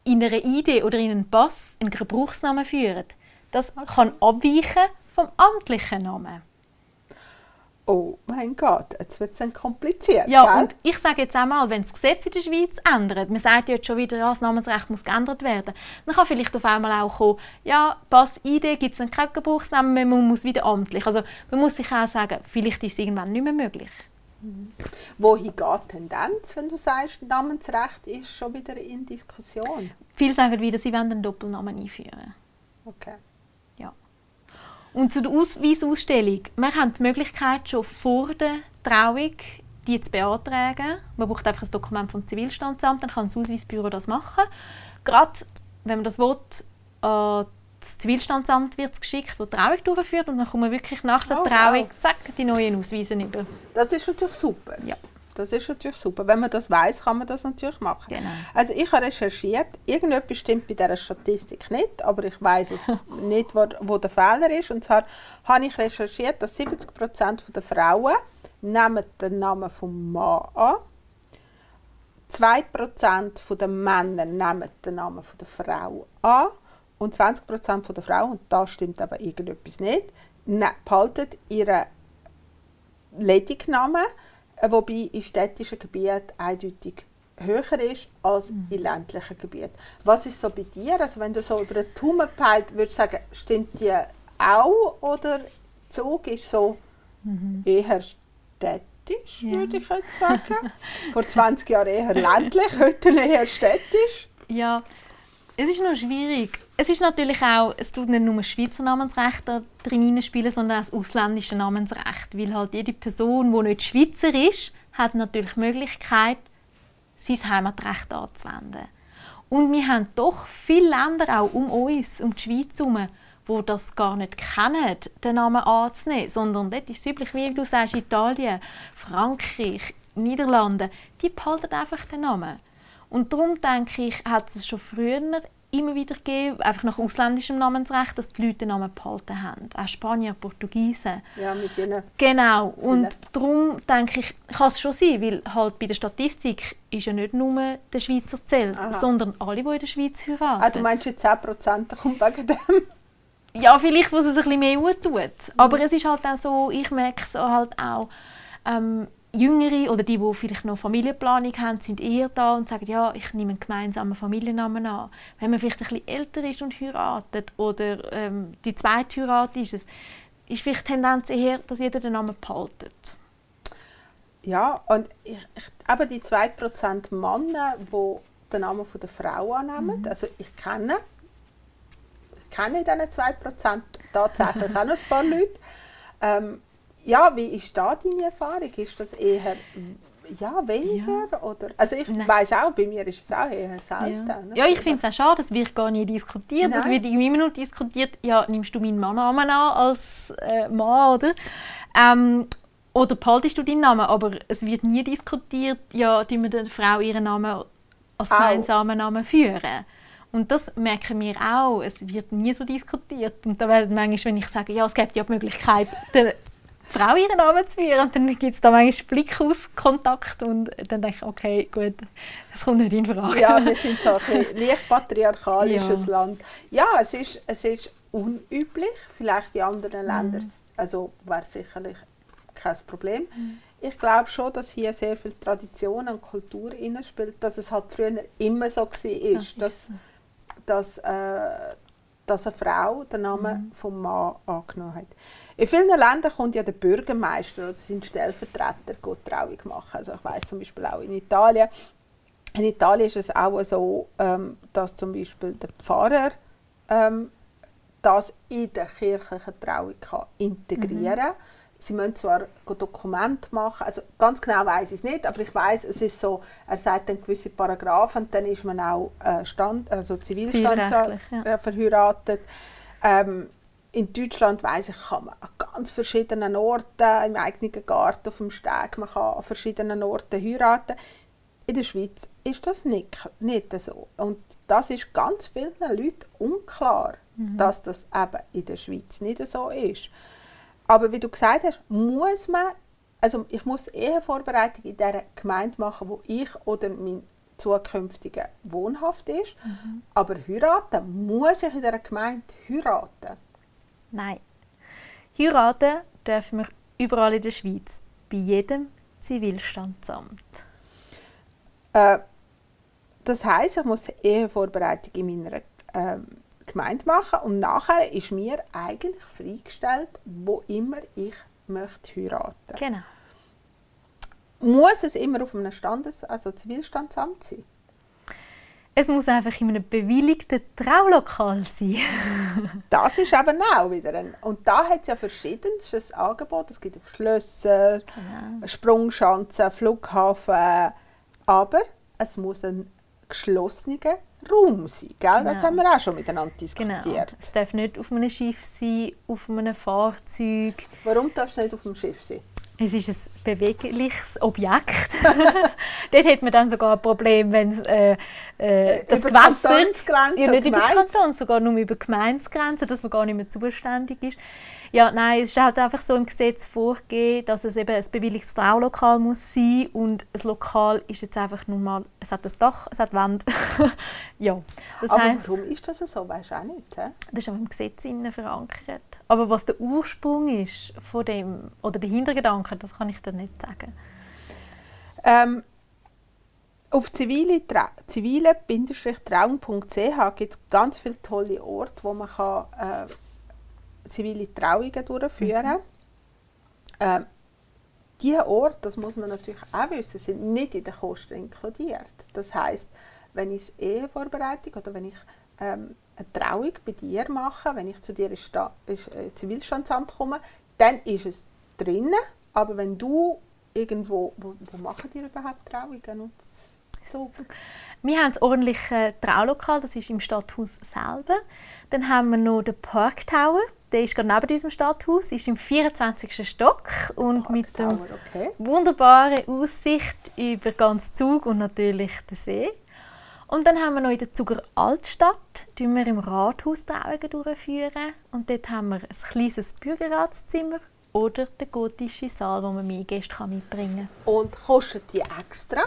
in einer Idee oder in einem Pass einen Gebrauchsnamen führen. Das kann abweichen vom amtlichen Namen oh mein Gott, jetzt wird es dann kompliziert. Ja, gell? und ich sage jetzt einmal, wenn das Gesetz in der Schweiz ändert, man sagt jetzt schon wieder, ja, das Namensrecht muss geändert werden, dann kann vielleicht auf einmal auch kommen, ja, Pass-ID gibt es dann keinen Gebrauchsnamen mehr, man muss wieder amtlich. Also man muss sich auch sagen, vielleicht ist es irgendwann nicht mehr möglich. Mhm. Wohin geht die Tendenz, wenn du sagst, Namensrecht ist schon wieder in Diskussion? Viele sagen wieder, sie wollen einen Doppelnamen einführen. Okay. Und zu der Ausweisausstellung. Wir haben die Möglichkeit, schon vor der Trauung die zu beantragen. Man braucht einfach ein Dokument vom Zivilstandsamt, dann kann das Ausweisbüro das machen. Gerade wenn man das will, äh, das Zivilstandsamt wird es geschickt, das die Trauung durchführt und dann kommen wir wirklich nach der oh, Trauung zack, die neuen Ausweise über. Das ist natürlich super. Ja. Das ist natürlich super. Wenn man das weiß, kann man das natürlich machen. Genau. Also ich habe recherchiert, irgendetwas stimmt bei dieser Statistik nicht, aber ich weiß es nicht, wo, wo, der Fehler ist. Und zwar habe ich recherchiert, dass 70% der Frauen nehmen den Namen vom Mann an. 2% der Männer nehmen den Namen von der Frau an und 20% der Frauen, und da stimmt aber irgendetwas nicht, ne, behalten ihren Ledignamen wobei in städtischen Gebieten eindeutig höher ist als mhm. in ländlichen Gebieten. Was ist so bei dir? Also wenn du so über den Daumen peilt, würdest du sagen, stimmt die auch oder Zug ist so mhm. eher städtisch, ja. würde ich jetzt sagen. Vor 20 Jahren eher ländlich, heute eher städtisch. Ja, es ist noch schwierig. Es ist natürlich auch, es tut nicht nur das Schweizer Namensrecht drin spielen, sondern auch das ausländische Namensrecht. Weil halt jede Person, die nicht Schweizer ist, hat natürlich die Möglichkeit, sein Heimatrecht anzuwenden. Und wir haben doch viele Länder auch um uns, um die Schweiz herum, die das gar nicht kennen, den Namen anzunehmen, sondern dort ist es üblich, wie du sagst, Italien, Frankreich, Niederlande, die behalten einfach den Namen. Und darum denke ich, hat es schon früher immer wieder gegeben, einfach nach ausländischem Namensrecht, dass die Leute den Namen behalten haben. Auch Spanier, Portugiesen. Ja, mit denen. Genau. Und darum denke ich, kann es schon sein, weil halt bei der Statistik ist ja nicht nur der Schweizer zählt, Aha. sondern alle, die in der Schweiz heiraten. Ah, du meinst jetzt 10% kommt wegen dem? Ja, vielleicht, was es ein bisschen mehr tut. Aber es ist halt auch so, ich merke es halt auch, ähm, Jüngere oder die, die vielleicht noch Familienplanung haben, sind eher da und sagen, ja, ich nehme einen gemeinsamen Familiennamen an. Wenn man vielleicht ein bisschen älter ist und heiratet oder ähm, die zweite Heirat ist es, ist vielleicht die Tendenz eher, dass jeder den Namen behaltet. Ja, und ich, ich, eben die 2% Männer, die den Namen von der Frau annehmen, also ich kenne, ich kenne in diesen 2% tatsächlich auch noch ein paar Leute. Ähm, ja, wie ist da deine Erfahrung? Ist das eher ja, weniger? Oder? Also ich weiß auch, bei mir ist es auch eher selten. Ja, ne? ja ich finde es auch schade, das wird gar nie diskutiert. Es wird immer nur diskutiert, ja, nimmst du meinen Mannnamen an als äh, Mann, oder? Ähm, oder behaltest du deinen Namen? Aber es wird nie diskutiert, ja, tun wir der Frau ihren Namen als gemeinsamen Namen führen. Und das merken wir auch. Es wird nie so diskutiert. Und da werden manchmal, wenn ich sage, ja, es gibt ja die Möglichkeit, Frau ihren Namen zu führen, und dann gibt es da manchmal Blickauskontakt und dann denke ich, okay, gut, das kommt nicht in Frage. Ja, wir sind so ein leicht patriarchalisches Ja. Land. Ja, es ist, es ist unüblich. Vielleicht in anderen Ländern also wäre sicherlich kein Problem. Ich glaube schon, dass hier sehr viel Tradition und Kultur spielt, dass es halt früher immer so war, ist dass, dass, äh, dass eine Frau den Namen vom Mann angenommen hat. In vielen Ländern kommt ja der Bürgermeister oder sind Stellvertreter die Trauung machen. Also ich weiß zum Beispiel auch in Italien, in Italien ist es auch so, ähm, dass zum Beispiel der Pfarrer ähm, das in der kirchlichen Trauung kann integrieren kann. Sie müssen zwar Dokumente machen, also ganz genau weiß ich es nicht, aber ich weiß, es ist so, er sagt dann gewisse Paragraphen, dann ist man auch äh, Stand, also Zivilstand Zivilrechtlich, ja. äh, verheiratet. Ähm, in Deutschland weiß ich, kann man an ganz verschiedenen Orten, im eigenen Garten, auf dem Steg, man kann an verschiedenen Orten heiraten. In der Schweiz ist das nicht, nicht so. Und das ist ganz vielen Leuten unklar, dass das eben in der Schweiz nicht so ist. Aber wie du gesagt hast, muss man, also ich muss Ehevorbereitung in der Gemeinde machen, wo ich oder mein zukünftiger Wohnhaft ist. Aber heiraten muss ich in der Gemeinde heiraten. Nein. Heiraten dürfen wir überall in der Schweiz, bei jedem Zivilstandsamt. Äh, das heisst, ich muss Ehevorbereitung in meiner ähm, Gemeinde machen und nachher ist mir eigentlich freigestellt, wo immer ich möchte heiraten. Genau. Muss es immer auf einem Standes-, also Zivilstandsamt sein? Es muss einfach in einem bewilligten Traulokal sein. Das ist eben auch wieder ein... Und da hat es ja verschiedenstes Angebot. Es gibt Schlösser, Sprungschanzen, Flughafen. Aber es muss ein geschlossener Raum sein. Gell? Das Genau. haben wir auch schon miteinander Genau. diskutiert. Es darf nicht auf einem Schiff sein, auf einem Fahrzeug. Warum darf es nicht auf dem Schiff sein? Es ist ein bewegliches Objekt. Dort hat man dann sogar ein Problem, wenn es äh, äh, das Über Gewässer... Ja, nicht über Gemeinde- Kanton, sogar nur über Gemeindegrenzen, dass man gar nicht mehr zuständig ist. Ja, nein, es ist halt einfach so im Gesetz vorgegeben, dass es eben ein bewilligtes Traulokal muss sein und ein Lokal ist jetzt einfach nur mal, es hat ein Dach, es hat Wände. ja, das Aber heisst, warum ist das so? Weißt du auch nicht. He? das ist auch im Gesetz verankert. Aber was der Ursprung ist von dem, oder der Hintergedanke, das kann ich dir nicht sagen. Ähm, auf zivile Tra- zivile-trauung.ch gibt es ganz viele tolle Orte, wo man kann, äh, zivile Trauungen durchführen kann. Ähm, diese Orte, das muss man natürlich auch wissen, sind nicht in den Kosten inkludiert. Das heißt, wenn ich Ehevorbereitung oder wenn ich ähm, eine Trauung bei dir mache, wenn ich zu dir ins, äh, Zivilstandsamt komme, dann ist es drinnen. Aber wenn du irgendwo, wo, wo machen die überhaupt Trauungen? Und So. Wir haben das ordentliche Traulokal, das ist im Stadthaus selber. Dann haben wir noch den Park Tower, der ist gerade neben unserem Stadthaus, ist im 24. Stock und Park mit der okay. wunderbaren Aussicht über ganz Zug und natürlich den See. Und dann haben wir noch in der Zuger Altstadt, tun wir im Rathaus Trauungen durchführen. Und dort haben wir ein kleines Bürgerratszimmer oder den gotischen Saal, wo man Gäste kann mitbringen Und kostet die extra?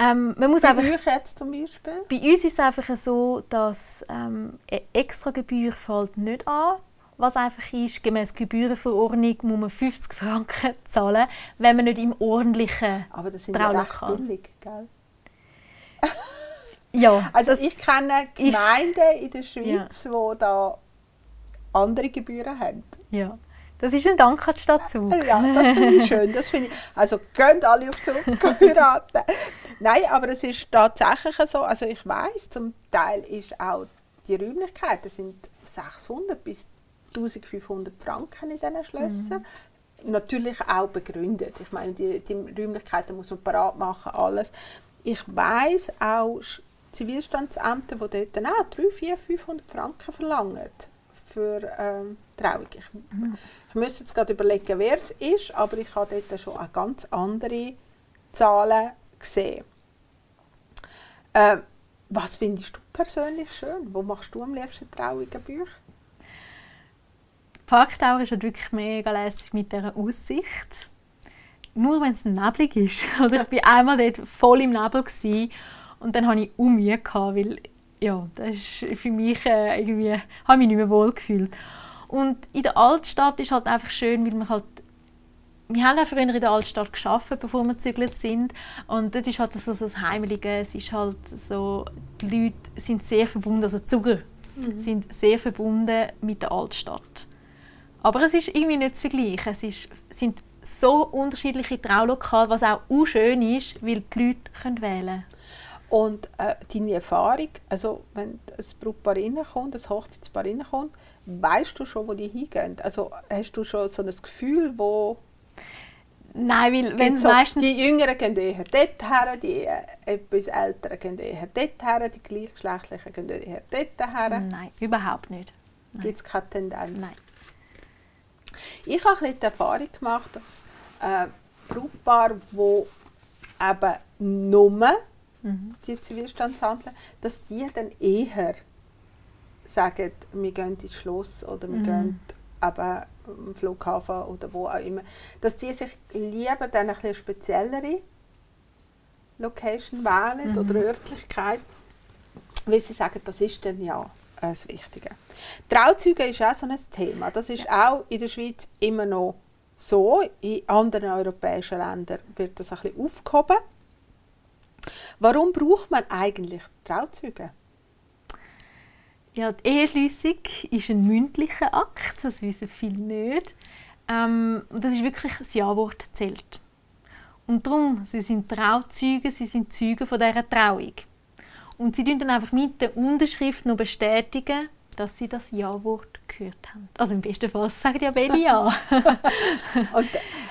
Ähm, man muss Bei einfach euch jetzt zum Beispiel? Bei uns ist es einfach so, dass ähm, eine extra Gebühr fällt nicht an. Was einfach ist, gemäß Gebührenverordnung muss man 50 Franken zahlen, wenn man nicht im ordentlichen Aber das sind ja recht billig, gell? Ja, Also ich kenne ist- Gemeinden in der Schweiz, die da andere Gebühren haben. Ja, das ist ein Dank an die Stadt Zug. Ja, das finde ich schön. Das finde ich, also gehen alle auf Zug heiraten. Nein, aber es ist tatsächlich so. Also ich weiß, zum Teil ist auch die Räumlichkeit, das sind 600 bis 1500 Franken in diesen Schlössern. Natürlich auch begründet. Ich meine, die, die Räumlichkeiten muss man parat machen, alles. Ich weiß auch Zivilstandsämter, die dort auch 3, 4, 500 Franken verlangen für ähm, Trauung. Ich, ich müsste jetzt gerade überlegen, wer es ist, aber ich habe dort schon auch ganz andere Zahlen gesehen. Ähm, was findest du persönlich schön? Wo machst du am liebsten Trauungen bei euch? Park Tower ist halt wirklich mega lässig mit dieser Aussicht. Nur wenn es neblig ist. Also ich war einmal dort voll im Nebel und dann hatte ich um Mühe, gehabt, weil ja, das ist für mich äh, irgendwie, habe ich mich nicht mehr wohl gefühlt. Und in der Altstadt ist halt einfach schön, weil man halt wir haben auch früher in der Altstadt geschafft, bevor wir gezügelt sind. Und dort ist halt so, so das Heimelige. Es ist halt so, die Leute sind sehr verbunden, also Zuger sind sehr verbunden mit der Altstadt. Aber es ist irgendwie nicht zu vergleichen. Es ist, sind so unterschiedliche Traulokale, was auch auch schön ist, weil die Leute können wählen können. Und äh, deine Erfahrung, also wenn ein Brautpaar reinkommt, ein Hochzeitspaar reinkommt, weißt du schon, wo die hingehen? Also hast du schon so ein Gefühl, wo Nein, weil wenn es so, meistens... die Jüngeren gehen eher dort her, die äh, etwas Älteren gehen eher dort her, die Gleichgeschlechtlichen gehen eher dort her. Nein, überhaupt nicht. Gibt es keine Tendenz? Nein. Ich habe ein die Erfahrung gemacht, dass äh, Brautpaare, die eben nur Mhm. die Zivilstandshandler, dass die dann eher sagen, wir gehen ins Schloss oder wir Mhm. gehen eben am Flughafen oder wo auch immer, dass die sich lieber dann ein bisschen speziellere Location wählen Mhm. oder Örtlichkeit, weil sie sagen, das ist dann ja das Wichtige. Trauzeuge ist auch so ein Thema. Das ist auch in der Schweiz immer noch so. In anderen europäischen Ländern wird das ein bisschen aufgehoben. Warum braucht man eigentlich Trauzeuge? Ja, die Eheschliessung ist ein mündlicher Akt, das wissen viele nicht. Ähm, das ist wirklich das Ja-Wort zählt. Und darum, sie sind Trauzeuge, sie sind Zeugen von dieser Trauung. Und sie dann einfach mit der Unterschrift noch bestätigen, dass sie das Ja-Wort gehört haben. Also im besten Fall sagen ja beide Ja. Und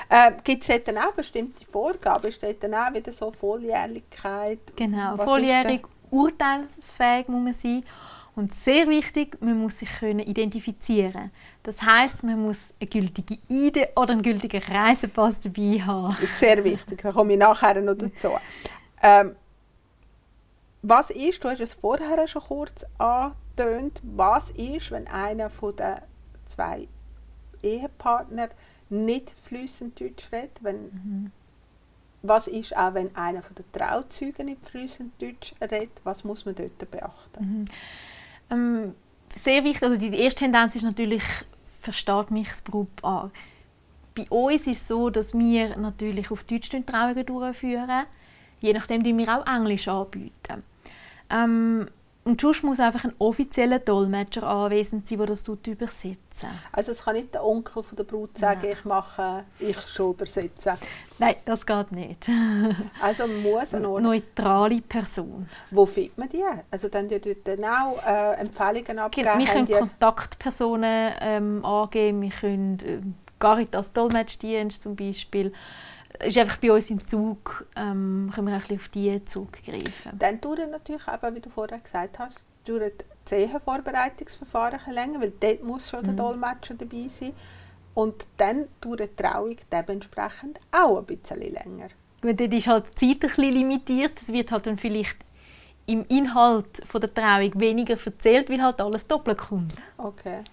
äh, gibt es dann auch bestimmte Vorgaben? Dort dann auch wieder so Volljährlichkeit? Genau, Was volljährig, urteilsfähig muss man sein. Und sehr wichtig, man muss sich können identifizieren. Das heißt, man muss eine gültige ID oder einen gültigen Reisepass dabei haben. Sehr wichtig, da komme ich nachher noch dazu. Ähm, was ist, du hast es vorher schon kurz angetönt, was ist, wenn einer von den zwei Ehepartner nicht fließend Deutsch redet? Wenn, Was ist auch, wenn einer von den Trauzeugen nicht fließend Deutsch redet? Was muss man dort beachten? Ähm, sehr wichtig, also die erste Tendenz ist natürlich, versteht mich das Brautpaar. Bei uns ist es so, dass wir natürlich auf Deutsch Trauungen durchführen. Je nachdem, die wir auch Englisch anbieten. Ähm, und sonst muss einfach ein offizieller Dolmetscher anwesend sein, der das tut übersetzen. Also es kann nicht der Onkel von der Brut sagen, Nein. ich mache, ich schon übersetzen. Nein, das geht nicht. Also muss ein Ort Neutrale Person. Wo findet man die? Also dann die dort dann auch äh, Empfehlungen abgeben? wir können Kontaktpersonen ähm, angeben, wir können äh, Caritas Dolmetschdienst zum Beispiel. Ist einfach bei uns im Zug, ähm, können wir ein bisschen auf diesen Zug greifen. Dann dauert natürlich eben, wie du vorher gesagt hast, dauert das bisschen länger, weil dort muss schon der Mhm. Dolmetscher dabei sein. Und dann dauert die Trauung dementsprechend auch ein bisschen länger. Weil dort ist halt die Zeit ein bisschen limitiert. Es wird halt dann vielleicht im Inhalt von der Trauung weniger erzählt, weil halt alles doppelt kommt. Okay.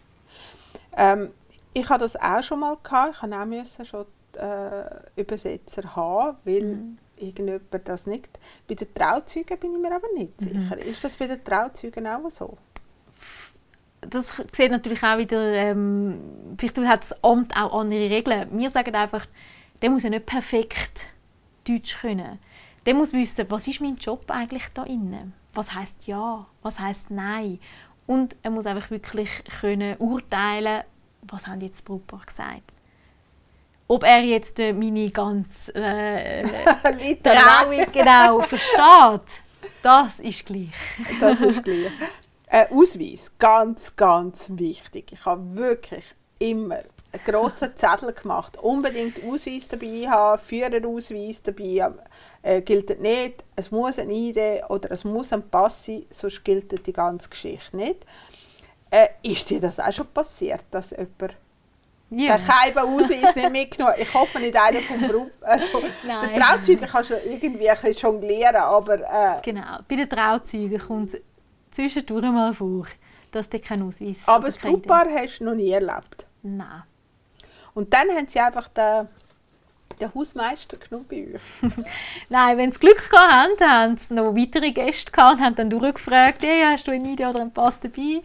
Ähm, ich hatte das auch schon mal gehabt. Ich musste auch müssen schon äh, Übersetzer haben, weil Mhm. irgendjemand das nicht. Bei den Trauzeugen bin ich mir aber nicht Mhm. sicher. Ist das bei den Trauzeugen auch so? Das sieht natürlich auch wieder, ähm, vielleicht hat das Amt auch andere Regeln. Wir sagen einfach, der muss ja nicht perfekt Deutsch können. Der muss wissen, was ist mein Job eigentlich da inne? Was heißt ja? Was heißt nein? Und er muss einfach wirklich können urteilen, was haben jetzt die Brautpaar gesagt. Ob er jetzt äh, meine ganz äh, Trauung genau versteht, das ist gleich. Das ist gleich. Äh, Ausweis, ganz, ganz wichtig. Ich habe wirklich immer einen grossen Zettel gemacht. Unbedingt Ausweis dabei haben, Führerausweis dabei äh, gilt nicht. Es muss ein ID oder es muss ein Pass sein, sonst gilt die ganze Geschichte nicht. Äh, ist dir das auch schon passiert, dass jemand Ja. den Keiben-Ausweis nicht mitgenommen? Ich hoffe nicht einer vom Beruf. Also, Nein. der Trauzeuge kann schon irgendwie ein bisschen jonglieren, aber äh, Genau. Bei den Trauzeugen kommt es zwischendurch mal vor, dass die keinen Ausweis Aber also das Brautpaar hast du noch nie erlebt. Nein. Und dann haben sie einfach den, den Hausmeister genommen bei euch. Nein, wenn sie Glück gehabt haben, haben sie noch weitere Gäste gehabt und haben dann durchgefragt, hey, hast du eine Idee oder einen Pass dabei?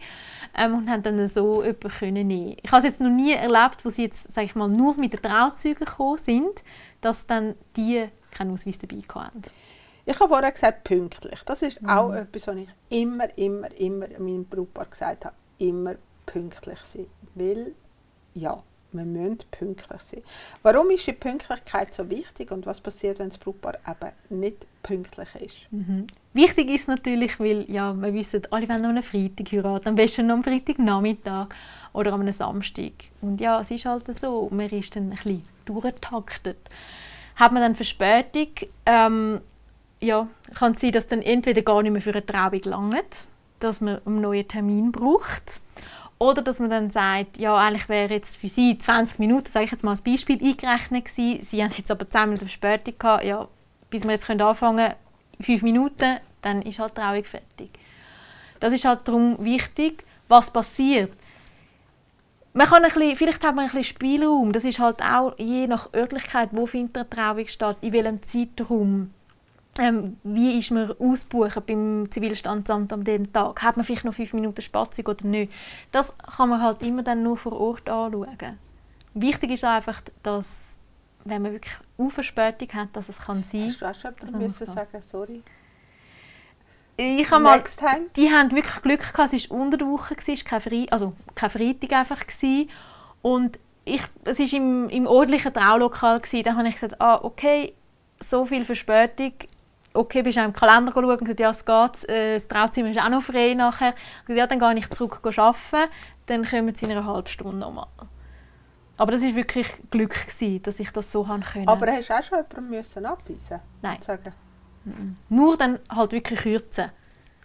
Ähm, und haben dann so jemanden können nehmen. Ich habe es jetzt noch nie erlebt, wo sie jetzt, sag ich mal, nur mit den Trauzeugen gekommen sind, dass dann die keinen Ausweis dabei hatten. Ich habe vorher gesagt, pünktlich. Das ist auch etwas, was ich immer, immer, immer meinem Brautpaar gesagt habe. Immer pünktlich sein. Weil, ja, wir müssen pünktlich sein. Warum ist die Pünktlichkeit so wichtig und was passiert, wenn das Brautpaar eben nicht pünktlich ist? Wichtig ist natürlich, weil ja, wir wissen, alle wollen noch einen Freitag heiraten, am besten noch am Freitagnachmittag oder am Samstag. Und ja, es ist halt so, man ist dann ein bisschen durchgetaktet. Hat man dann Verspätung, ähm, ja, kann es sein, dass dann entweder gar nicht mehr für eine Trauung langt, dass man einen neuen Termin braucht, oder dass man dann sagt, ja, eigentlich wäre jetzt für Sie 20 Minuten, sage ich jetzt mal als Beispiel, eingerechnet gewesen. Sie haben jetzt aber 10 Minuten Verspätung gehabt. Ja, bis wir jetzt können anfangen können, 5 Minuten, dann ist halt die Trauung fertig. Das ist halt darum wichtig, was passiert. Man kann ein bisschen, vielleicht hat man ein bisschen Spielraum. Das ist halt auch je nach Örtlichkeit, wo findet eine Trauung statt, in welchem Zeitraum. Ähm, wie ist man ausbuchen beim Zivilstandsamt an dem Tag? Hat man vielleicht noch fünf Minuten Spatzung oder nicht? Das kann man halt immer dann nur vor Ort anschauen. Wichtig ist einfach, dass wenn man wirklich eine Verspätung hat, dass es kann sein Hast du auch schon jemandem müssen sagen, sorry? Ich habe mal, time? die haben wirklich Glück gehabt, es war unter der Woche, es war kein, Fre also kein Freitag einfach. Gewesen. Und ich, es war im, im ordentlichen Traulokal, gewesen. da habe ich gesagt, ah, okay, so viel Verspätung, okay, bist du im Kalender schauen und gesagt, ja, es geht, äh, das Trauzimmer ist auch noch frei nachher. Gesagt, ja, dann gehe ich zurück arbeiten, dann kommen sie in einer halben Stunde nochmal. Aber das war wirklich Glück, gewesen, dass ich das so haben können. Aber hast du auch schon jemanden müssen abweisen Nein. Und sagen, Nur dann halt wirklich kürzen.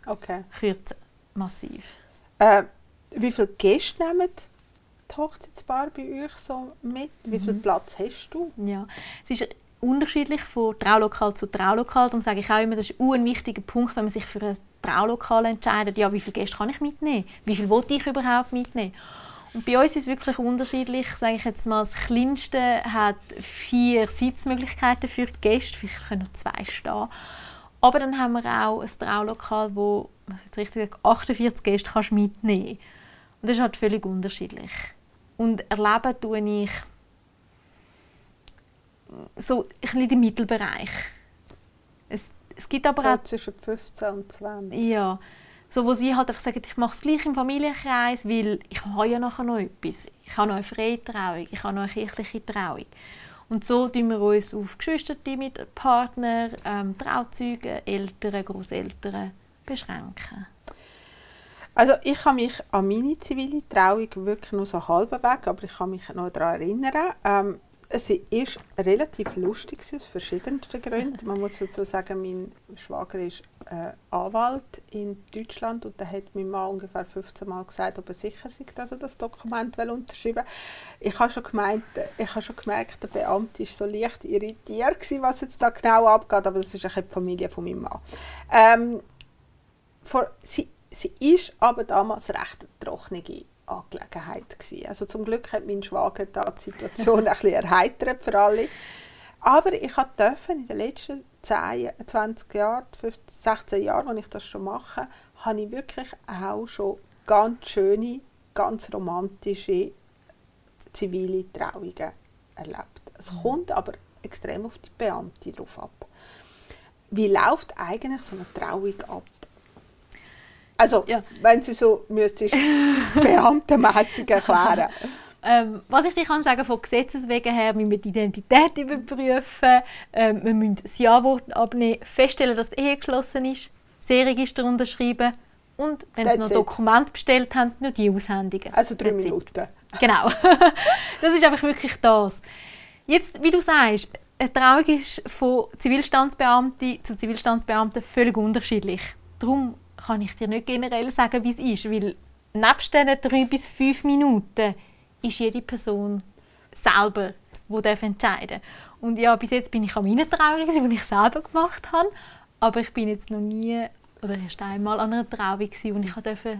okay. Kürzen. Massiv. Äh, wie viele Gäste nehmen die Hochzeitspaare bei euch so mit? Wie Mhm. viel Platz hast du? Ja, es ist unterschiedlich von Traulokal zu Traulokal. Darum sage ich auch immer, das ist ein wichtiger Punkt, wenn man sich für ein Traulokal entscheidet. Ja, wie viele Gäste kann ich mitnehmen? Wie viel wollte ich überhaupt mitnehmen? Und bei uns ist es wirklich unterschiedlich. Sage ich jetzt mal, das Kleinste hat vier Sitzmöglichkeiten für die Gäste. Vielleicht können noch zwei stehen. Aber dann haben wir auch ein Traulokal, wo was jetzt richtig sage, 48 Gäste kannst mitnehmen Und das ist halt völlig unterschiedlich. Und erleben tue ich so ein bisschen den Mittelbereich. Es, es gibt aber auch So zwischen 15 und 20. ja, so wo sie halt einfach sagen, ich mache es gleich im Familienkreis, weil ich habe ja nachher noch etwas. Ich habe noch eine freie Trauung, ich habe noch eine kirchliche Trauung. Und so tun wir uns auf Geschwister mit Partner, ähm, Trauzeugen, Eltern, Großeltern beschränken. Also ich kann mich an meine zivile Trauung wirklich nur so halben Weg, aber ich kann mich noch daran erinnern. Ähm, es ist relativ lustig aus verschiedensten Gründen. Man muss dazu sagen, mein Schwager ist äh, Anwalt in Deutschland und der hat mein Mann ungefähr 15 Mal gesagt, ob er sicher sei, dass er das Dokument will unterschreiben will. Ich habe schon, gemeint, ich habe schon gemerkt, der Beamte war so leicht irritiert, gewesen, was jetzt da genau abgeht, aber das ist die Familie von meinem Mann. Ähm, vor, sie, sie ist aber damals recht trockene Angelegenheit gewesen. Also zum Glück hat mein Schwager da die Situation ein bisschen erheitert für alle. Aber ich durfte in den letzten 10, 20 Jahren, 15, 16 Jahren, als ich das schon mache, habe ich wirklich auch schon ganz schöne, ganz romantische zivile Trauungen erlebt. Es mhm. kommt aber extrem auf die Beamte drauf ab. Wie läuft eigentlich so eine Trauung ab? Also, ja. wenn Sie so müsstest, beamtenmässig erklären. Ähm, was ich dir kann sagen, von Gesetzes wegen her, wir müssen die Identität überprüfen, ähm, wir müssen das Ja-Wort abnehmen, feststellen, dass die Ehe geschlossen ist, Seeregister unterschreiben und, wenn sie noch Dokumente bestellt haben, nur die aushändigen. Also drei That's Minuten. It. Genau. das ist einfach wirklich das. Jetzt, wie du sagst, eine Trauung ist von Zivilstandsbeamten zu Zivilstandsbeamten völlig unterschiedlich. Darum kann ich dir nicht generell sagen, wie es ist, weil nebst diesen drei bis fünf Minuten ist jede Person selber, die entscheiden darf. Und ja, bis jetzt bin ich an meiner Trauung, die ich selber gemacht habe, aber ich bin jetzt noch nie oder erst einmal an einer Trauung, wo ich dabei sein durfte.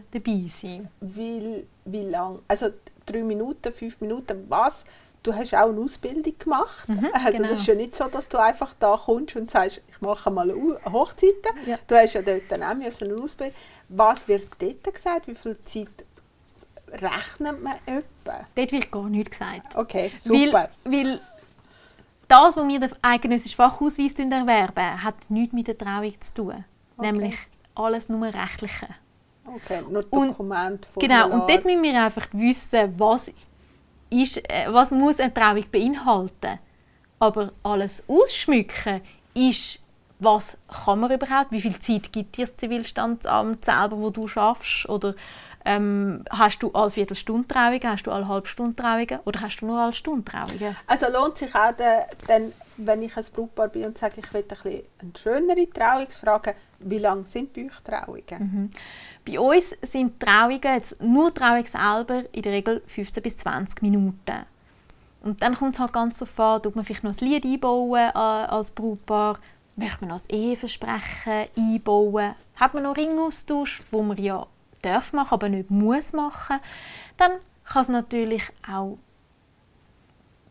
Wie, wie lange? Also drei Minuten, fünf Minuten, was du hast auch eine Ausbildung gemacht. Mhm, also genau. das ist ja nicht so, dass du einfach da kommst und sagst, ich mache mal Hochzeiten. Ja. Du hast ja dort dann auch eine Ausbildung. Was wird dort gesagt? Wie viel Zeit rechnet man etwa? Dort wird gar nichts gesagt. Okay, super. Weil, weil das, was wir den eidgenössischen Fachausweis erwerben, hat nichts mit der Trauung zu tun. Okay. Nämlich alles nur Rechtliche. Okay, nur Dokument, Genau, und dort müssen wir einfach wissen, was ist, äh, was muss eine Trauung beinhalten. Aber alles ausschmücken ist, was kann man überhaupt, wie viel Zeit gibt dir das Zivilstandsamt selber, wo du schaffst oder ähm, hast du alle Viertelstunde Trauungen, hast du alle halbe Stunde Trauungen oder hast du nur alle Stunde Trauungen? Also lohnt sich auch, dann, wenn ich ein Brautpaar bin und sage, ich will ein eine schönere Trauung fragen, wie lange sind bei euch Trauungen? Mhm. Bei uns sind Trauungen, jetzt nur Trauung selber, in der Regel 15 bis 20 Minuten. Und dann kommt es halt ganz so vor, tut man vielleicht noch ein Lied einbauen als Brautpaar, möchte man noch ein Eheversprechen einbauen, hat man noch Ringaustausch, wo man ja darf machen, aber nicht muss machen, dann kann es natürlich auch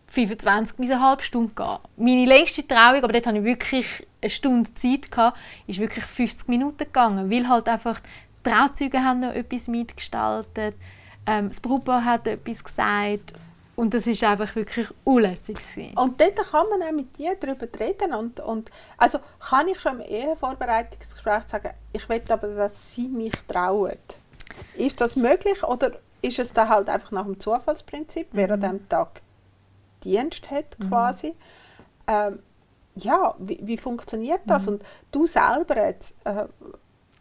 25 bis eine halbe Stunde gehen. Meine längste Trauung, aber dort hatte ich wirklich eine Stunde Zeit, gehabt, ist wirklich 50 Minuten gegangen, weil halt einfach die Trauzeuge haben noch etwas mitgestaltet, ähm, das Brautpaar hat etwas gesagt und das ist einfach wirklich unlässig. Und dort kann man auch mit dir darüber reden und, und also kann ich schon im Ehevorbereitungsgespräch sagen, ich will aber, dass sie mich trauen. Ist das möglich oder ist es da halt einfach nach dem Zufallsprinzip, wer an mhm. diesem Tag Dienst hat mhm. quasi? Mhm. Ähm, ja, wie, wie, funktioniert das? Mhm. Und du selber jetzt, äh,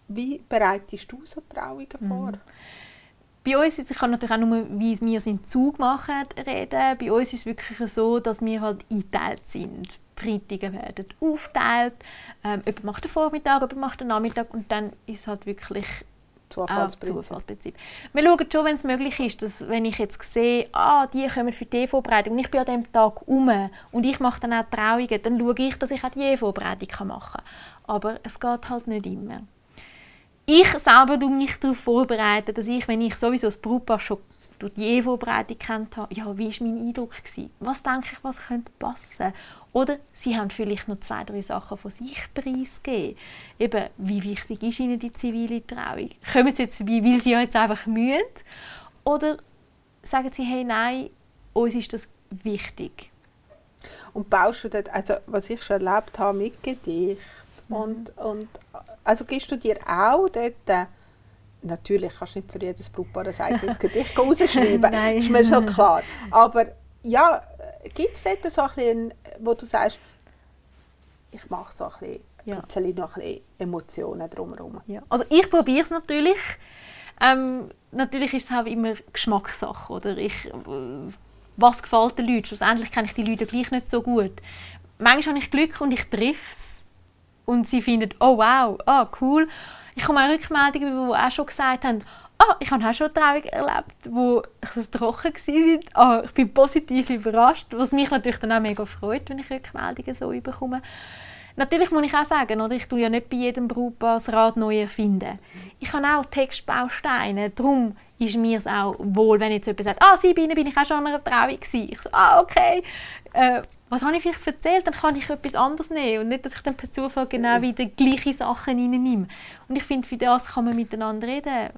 wie bereitest du so Trauungen mhm. vor? Bei uns, ich kann natürlich auch nur, wie wir es im Zug machen, reden. Bei uns ist es wirklich so, dass wir halt eingeteilt sind. Die Freitage werden aufgeteilt. Ähm, jemand macht den Vormittag, jemand macht den Nachmittag und dann ist es halt wirklich Zufallsprinzip. Ah, Zufallsprinzip. Wir schauen schon, wenn es möglich ist, dass wenn ich jetzt sehe, ah, die kommen für die Vorbereitung und ich bin an diesem Tag um und ich mache dann auch Trauungen, dann schaue ich, dass ich auch die Vorbereitung machen kann. Aber es geht halt nicht immer. Ich selber tue mich darauf vorbereiten, dass ich, wenn ich sowieso das Brautpaar schon durch die Vorbereitung kennt habe, ja, wie war mein Eindruck? Gewesen? Was denke ich, was könnte passen? Oder sie haben vielleicht noch zwei, drei Sachen von sich preisgegeben. Eben, wie wichtig ist ihnen die zivile Trauung? Kommen sie jetzt vorbei, weil sie ja jetzt einfach mühen? Oder sagen sie, hey, nein, uns ist das wichtig? Und baust du dort, also was ich schon erlebt habe mit Gedicht mhm. und, und also gibst du dir auch dort, äh, natürlich kannst du nicht für jedes Brautpaar ein eigenes Gedicht rausschreiben, ist mir schon klar, aber ja, gibt es dort so ein bisschen, wo du sagst, ich mache so ein bisschen, ja. ein noch ein bisschen Emotionen drumherum? Ja. Also ich probiere es natürlich. Ähm, natürlich ist es auch immer Geschmackssache. Oder? Ich, äh, was gefällt den Leuten. Schlussendlich kenne ich die Leute gleich nicht so gut. Manchmal habe ich Glück und ich treffe es. Und sie finden, oh wow, ah, cool. Ich komme auch Rückmeldungen, die auch schon gesagt haben, ah, ich habe auch schon Trauung erlebt, wo ich so trocken war. Ah, ich bin positiv überrascht, was mich natürlich dann auch mega freut, wenn ich Rückmeldungen so bekomme. Natürlich muss ich auch sagen, oder, ich tue ja nicht bei jedem Brautpaar das Rad neu erfinden. Ich habe auch Textbausteine, darum ist mir es auch wohl, wenn jetzt jemand sagt, ah, Sabine, bin ich auch schon an einer Trauung. Ich so, ah, okay. Äh, was habe ich vielleicht erzählt? Dann kann ich etwas anderes nehmen und nicht, dass ich dann per Zufall genau wieder gleiche Sachen reinnehme. Und ich finde, für das kann man miteinander reden.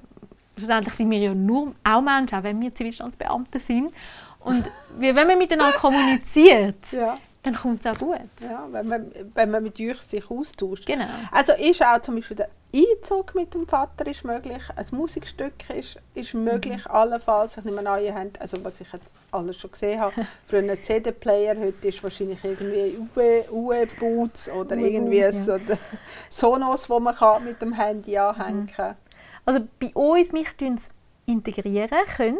Schlussendlich sind wir ja nur auch Menschen, auch wenn wir Zivilstandsbeamte sind. Und wenn man miteinander kommuniziert, Ja. Dann kommt es auch gut. Ja, wenn man, wenn man mit euch sich austauscht. Genau. Also ist auch zum Beispiel der Einzug mit dem Vater ist möglich, ein Musikstück ist, ist möglich, allenfalls. Ich nehme an, ihr habt, also was ich jetzt alles schon gesehen habe, für einen CD-Player, heute ist wahrscheinlich irgendwie UE-Boots oder UE, irgendwie ja. so Sonos, wo man kann mit dem Handy anhängen kann. Also bei uns, mich integrieren, können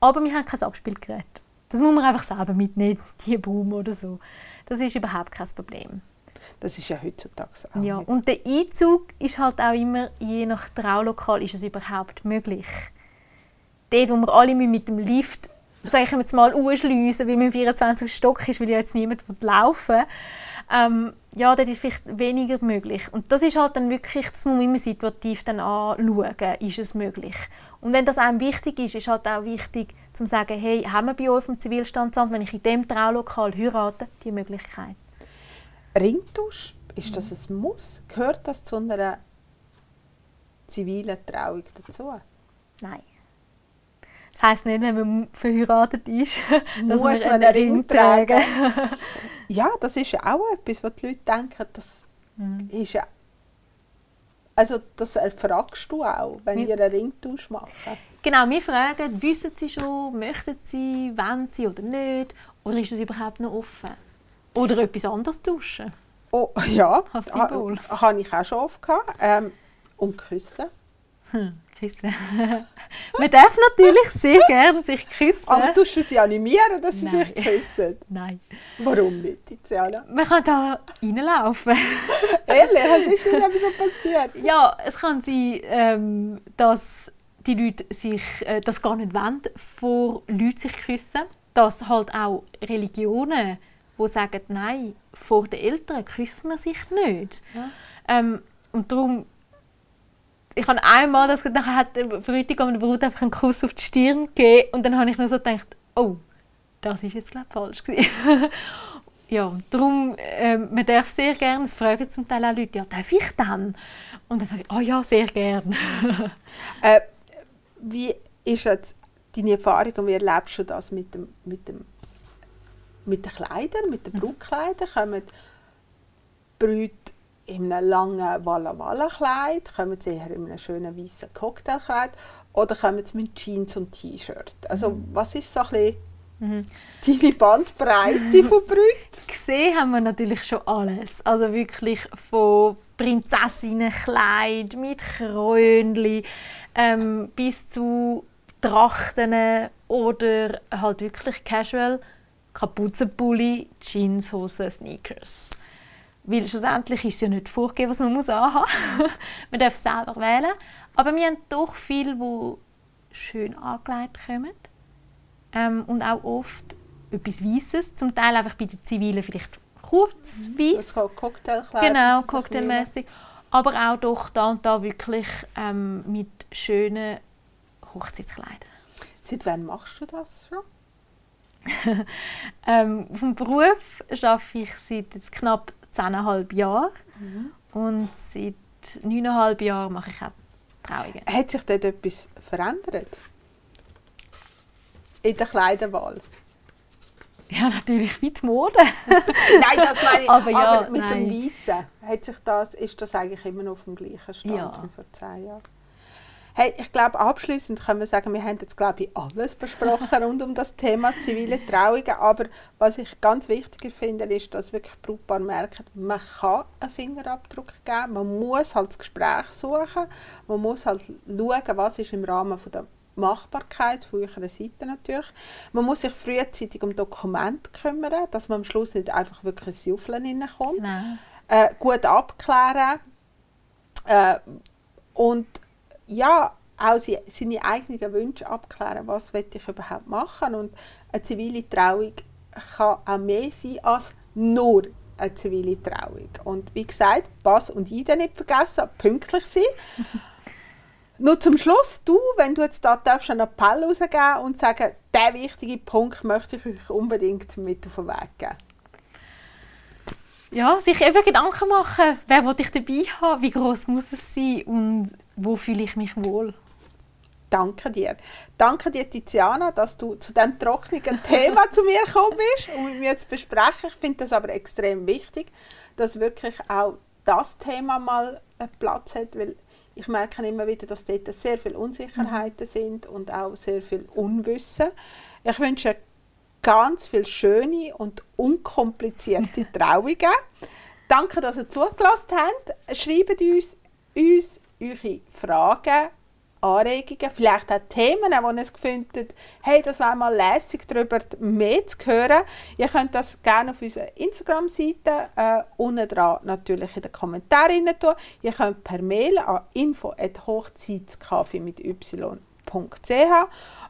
aber wir haben kein Abspielgerät. Das muss man einfach selber mitnehmen, die Boom oder so. Das ist überhaupt kein Problem. Das ist ja heutzutage auch Ja, nicht. und der Einzug ist halt auch immer, je nach Traulokal ist es überhaupt möglich. Dort, wo wir alle mit dem Lift, sage ich jetzt mal, anschliessen, weil wir im 24. Stock ist, weil ja jetzt niemand laufen will, ähm, ja, dort ist vielleicht weniger möglich. Und das ist halt dann wirklich, das muss man immer situativ dann anschauen, ist es möglich. Und wenn das einem wichtig ist, ist halt auch wichtig, zu sagen, hey, haben wir bei euch vom Zivilstandsamt, wenn ich in dem Traulokal heirate, die Möglichkeit. Ringtausch, ist das ein Muss? Gehört das zu einer zivilen Trauung dazu? Nein. Das heisst nicht, wenn man verheiratet ist, dass Muss man einen einen Ring tragen. Ja, das ist ja auch etwas, was die Leute denken, das Mhm. ist ja... Also das erfragst du auch, wenn Ja. ihr einen Ringtausch macht. Genau, wir fragen, wissen sie schon, möchten sie, wollen sie oder nicht? Oder ist es überhaupt noch offen? Oder etwas anderes tauschen? Oh, ja, ha, habe ich auch schon oft gehabt. Ähm, und küssen. Hm, küssen. man darf natürlich sehr gerne sich küssen. Aber tust du sie animieren, dass sie Nein. sich küssen? Nein. Warum nicht, Tiziana? Man kann da reinlaufen. Ehrlich, was ist denn eben schon passiert? ja, es kann sein, ähm, dass die Leute sich äh, das gar nicht wollen, vor Leuten sich küssen. Dass halt auch Religionen, die sagen, nein, vor den Eltern küsst man sich nicht. Ja. Ähm, und darum, ich habe einmal das gedacht, hat der Bräutigam und der Brut einfach einen Kuss auf die Stirn gegeben und dann habe ich nur so gedacht, oh, das ist jetzt glaube ich falsch gewesen. ja, darum, ähm, man darf sehr gerne, es fragen zum Teil auch Leute, ja, darf ich dann? Und dann sage ich, oh ja, sehr gerne. Äh, wie ist jetzt deine Erfahrung und wie erlebst du das mit, dem, mit, dem, mit den Kleidern, mit den Brautkleidern? Kommen die Brüder in einem langen Walla Walla Kleid, kommen sie eher in einem schönen weißen Cocktailkleid oder kommen sie mit Jeans und T-Shirt? Also was ist so ein bisschen Mhm. deine Bandbreite von Brüdern? Gesehen haben wir natürlich schon alles. Also wirklich von Prinzessinnenkleid mit Krönli ähm, bis zu Trachten oder halt wirklich casual Kapuzenpulli, Jeanshose, Sneakers. Weil schlussendlich ist es ja nicht vorgegeben, was man muss anhaben muss. man darf es selber wählen. Aber wir haben doch viele, die schön angelegt kommen. Ähm, und auch oft etwas Weißes. Zum Teil einfach bei den Zivilen vielleicht kurz Das weiß. kann Cocktailkleid. Genau, das ist cocktailmäßig. Aber auch doch da und da wirklich ähm, mit schönen Hochzeitskleidern. Seit wann machst du das schon? Ähm, vom Beruf arbeite ich seit jetzt knapp 10,5 Jahren. Mhm. Und seit 9,5 Jahren mache ich auch Trauungen. Hat sich dort etwas verändert? In der Kleiderwahl? Ja, natürlich wie die Mode. Nein, das meine ich. Aber ja, aber mit nein. dem Weißen hat sich das, ist das eigentlich immer noch auf dem gleichen Stand Ja. wie vor zehn Jahren. Hey, ich glaube, abschließend können wir sagen, wir haben jetzt glaube ich alles besprochen rund um das Thema zivile Trauungen. Aber was ich ganz wichtig finde, ist, dass wirklich Brautpaar merken, man kann einen Fingerabdruck geben, man muss halt das Gespräch suchen, man muss halt schauen, was ist im Rahmen von der Machbarkeit von eurer Seite natürlich. Man muss sich frühzeitig um Dokumente kümmern, dass man am Schluss nicht einfach wirklich ein Juffeln hineinkommt. Genau. Äh, gut abklären äh, und ja, auch seine eigenen Wünsche abklären, was will ich überhaupt machen und eine zivile Trauung kann auch mehr sein als nur eine zivile Trauung. Und wie gesagt, Pass und Ida nicht vergessen, pünktlich sein. Nur zum Schluss, du, wenn du jetzt da darfst, einen Appell rausgeben und sagen, der wichtige Punkt möchte ich euch unbedingt mit auf den Weg geben. Ja, sich eben Gedanken machen, wer will ich dabei haben, wie groß muss es sein und wo fühle ich mich wohl. Danke dir. Danke dir, Tiziana, dass du zu diesem trockenen Thema zu mir gekommen bist, um mit mir zu besprechen. Ich finde das aber extrem wichtig, dass wirklich auch das Thema mal einen Platz hat, weil ich merke immer wieder, dass dort sehr viele Unsicherheiten sind und auch sehr viel Unwissen. Ich wünsche ganz viele schöne und unkomplizierte Trauungen. Danke, dass ihr zugelassen habt. Schreibt uns, uns eure Fragen Anregungen, vielleicht auch Themen, wo ihr findet, hey, das wäre mal lässig, darüber mehr zu hören. Ihr könnt das gerne auf unserer Instagram-Seite äh, unten dran natürlich in den Kommentaren tun. Ihr könnt per Mail an info.hochzeitskaffee mit y.ch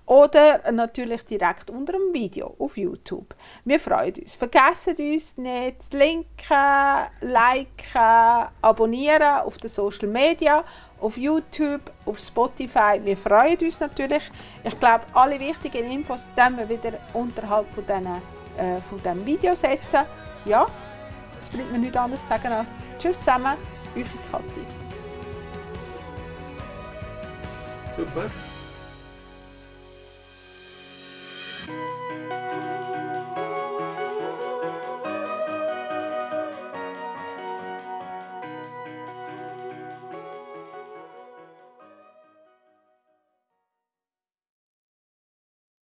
oder natürlich direkt unter dem Video auf YouTube. Wir freuen uns. Vergessen uns nicht zu linken, liken, abonnieren auf den Social Media, auf YouTube, auf Spotify. Wir freuen uns natürlich. Ich glaube, alle wichtigen Infos dann wir wieder unterhalb von, diesen, äh, von diesem Video setzen. Ja, es bleibt mir nichts anderes zu sagen. Tschüss zusammen, eure Kathi. Super.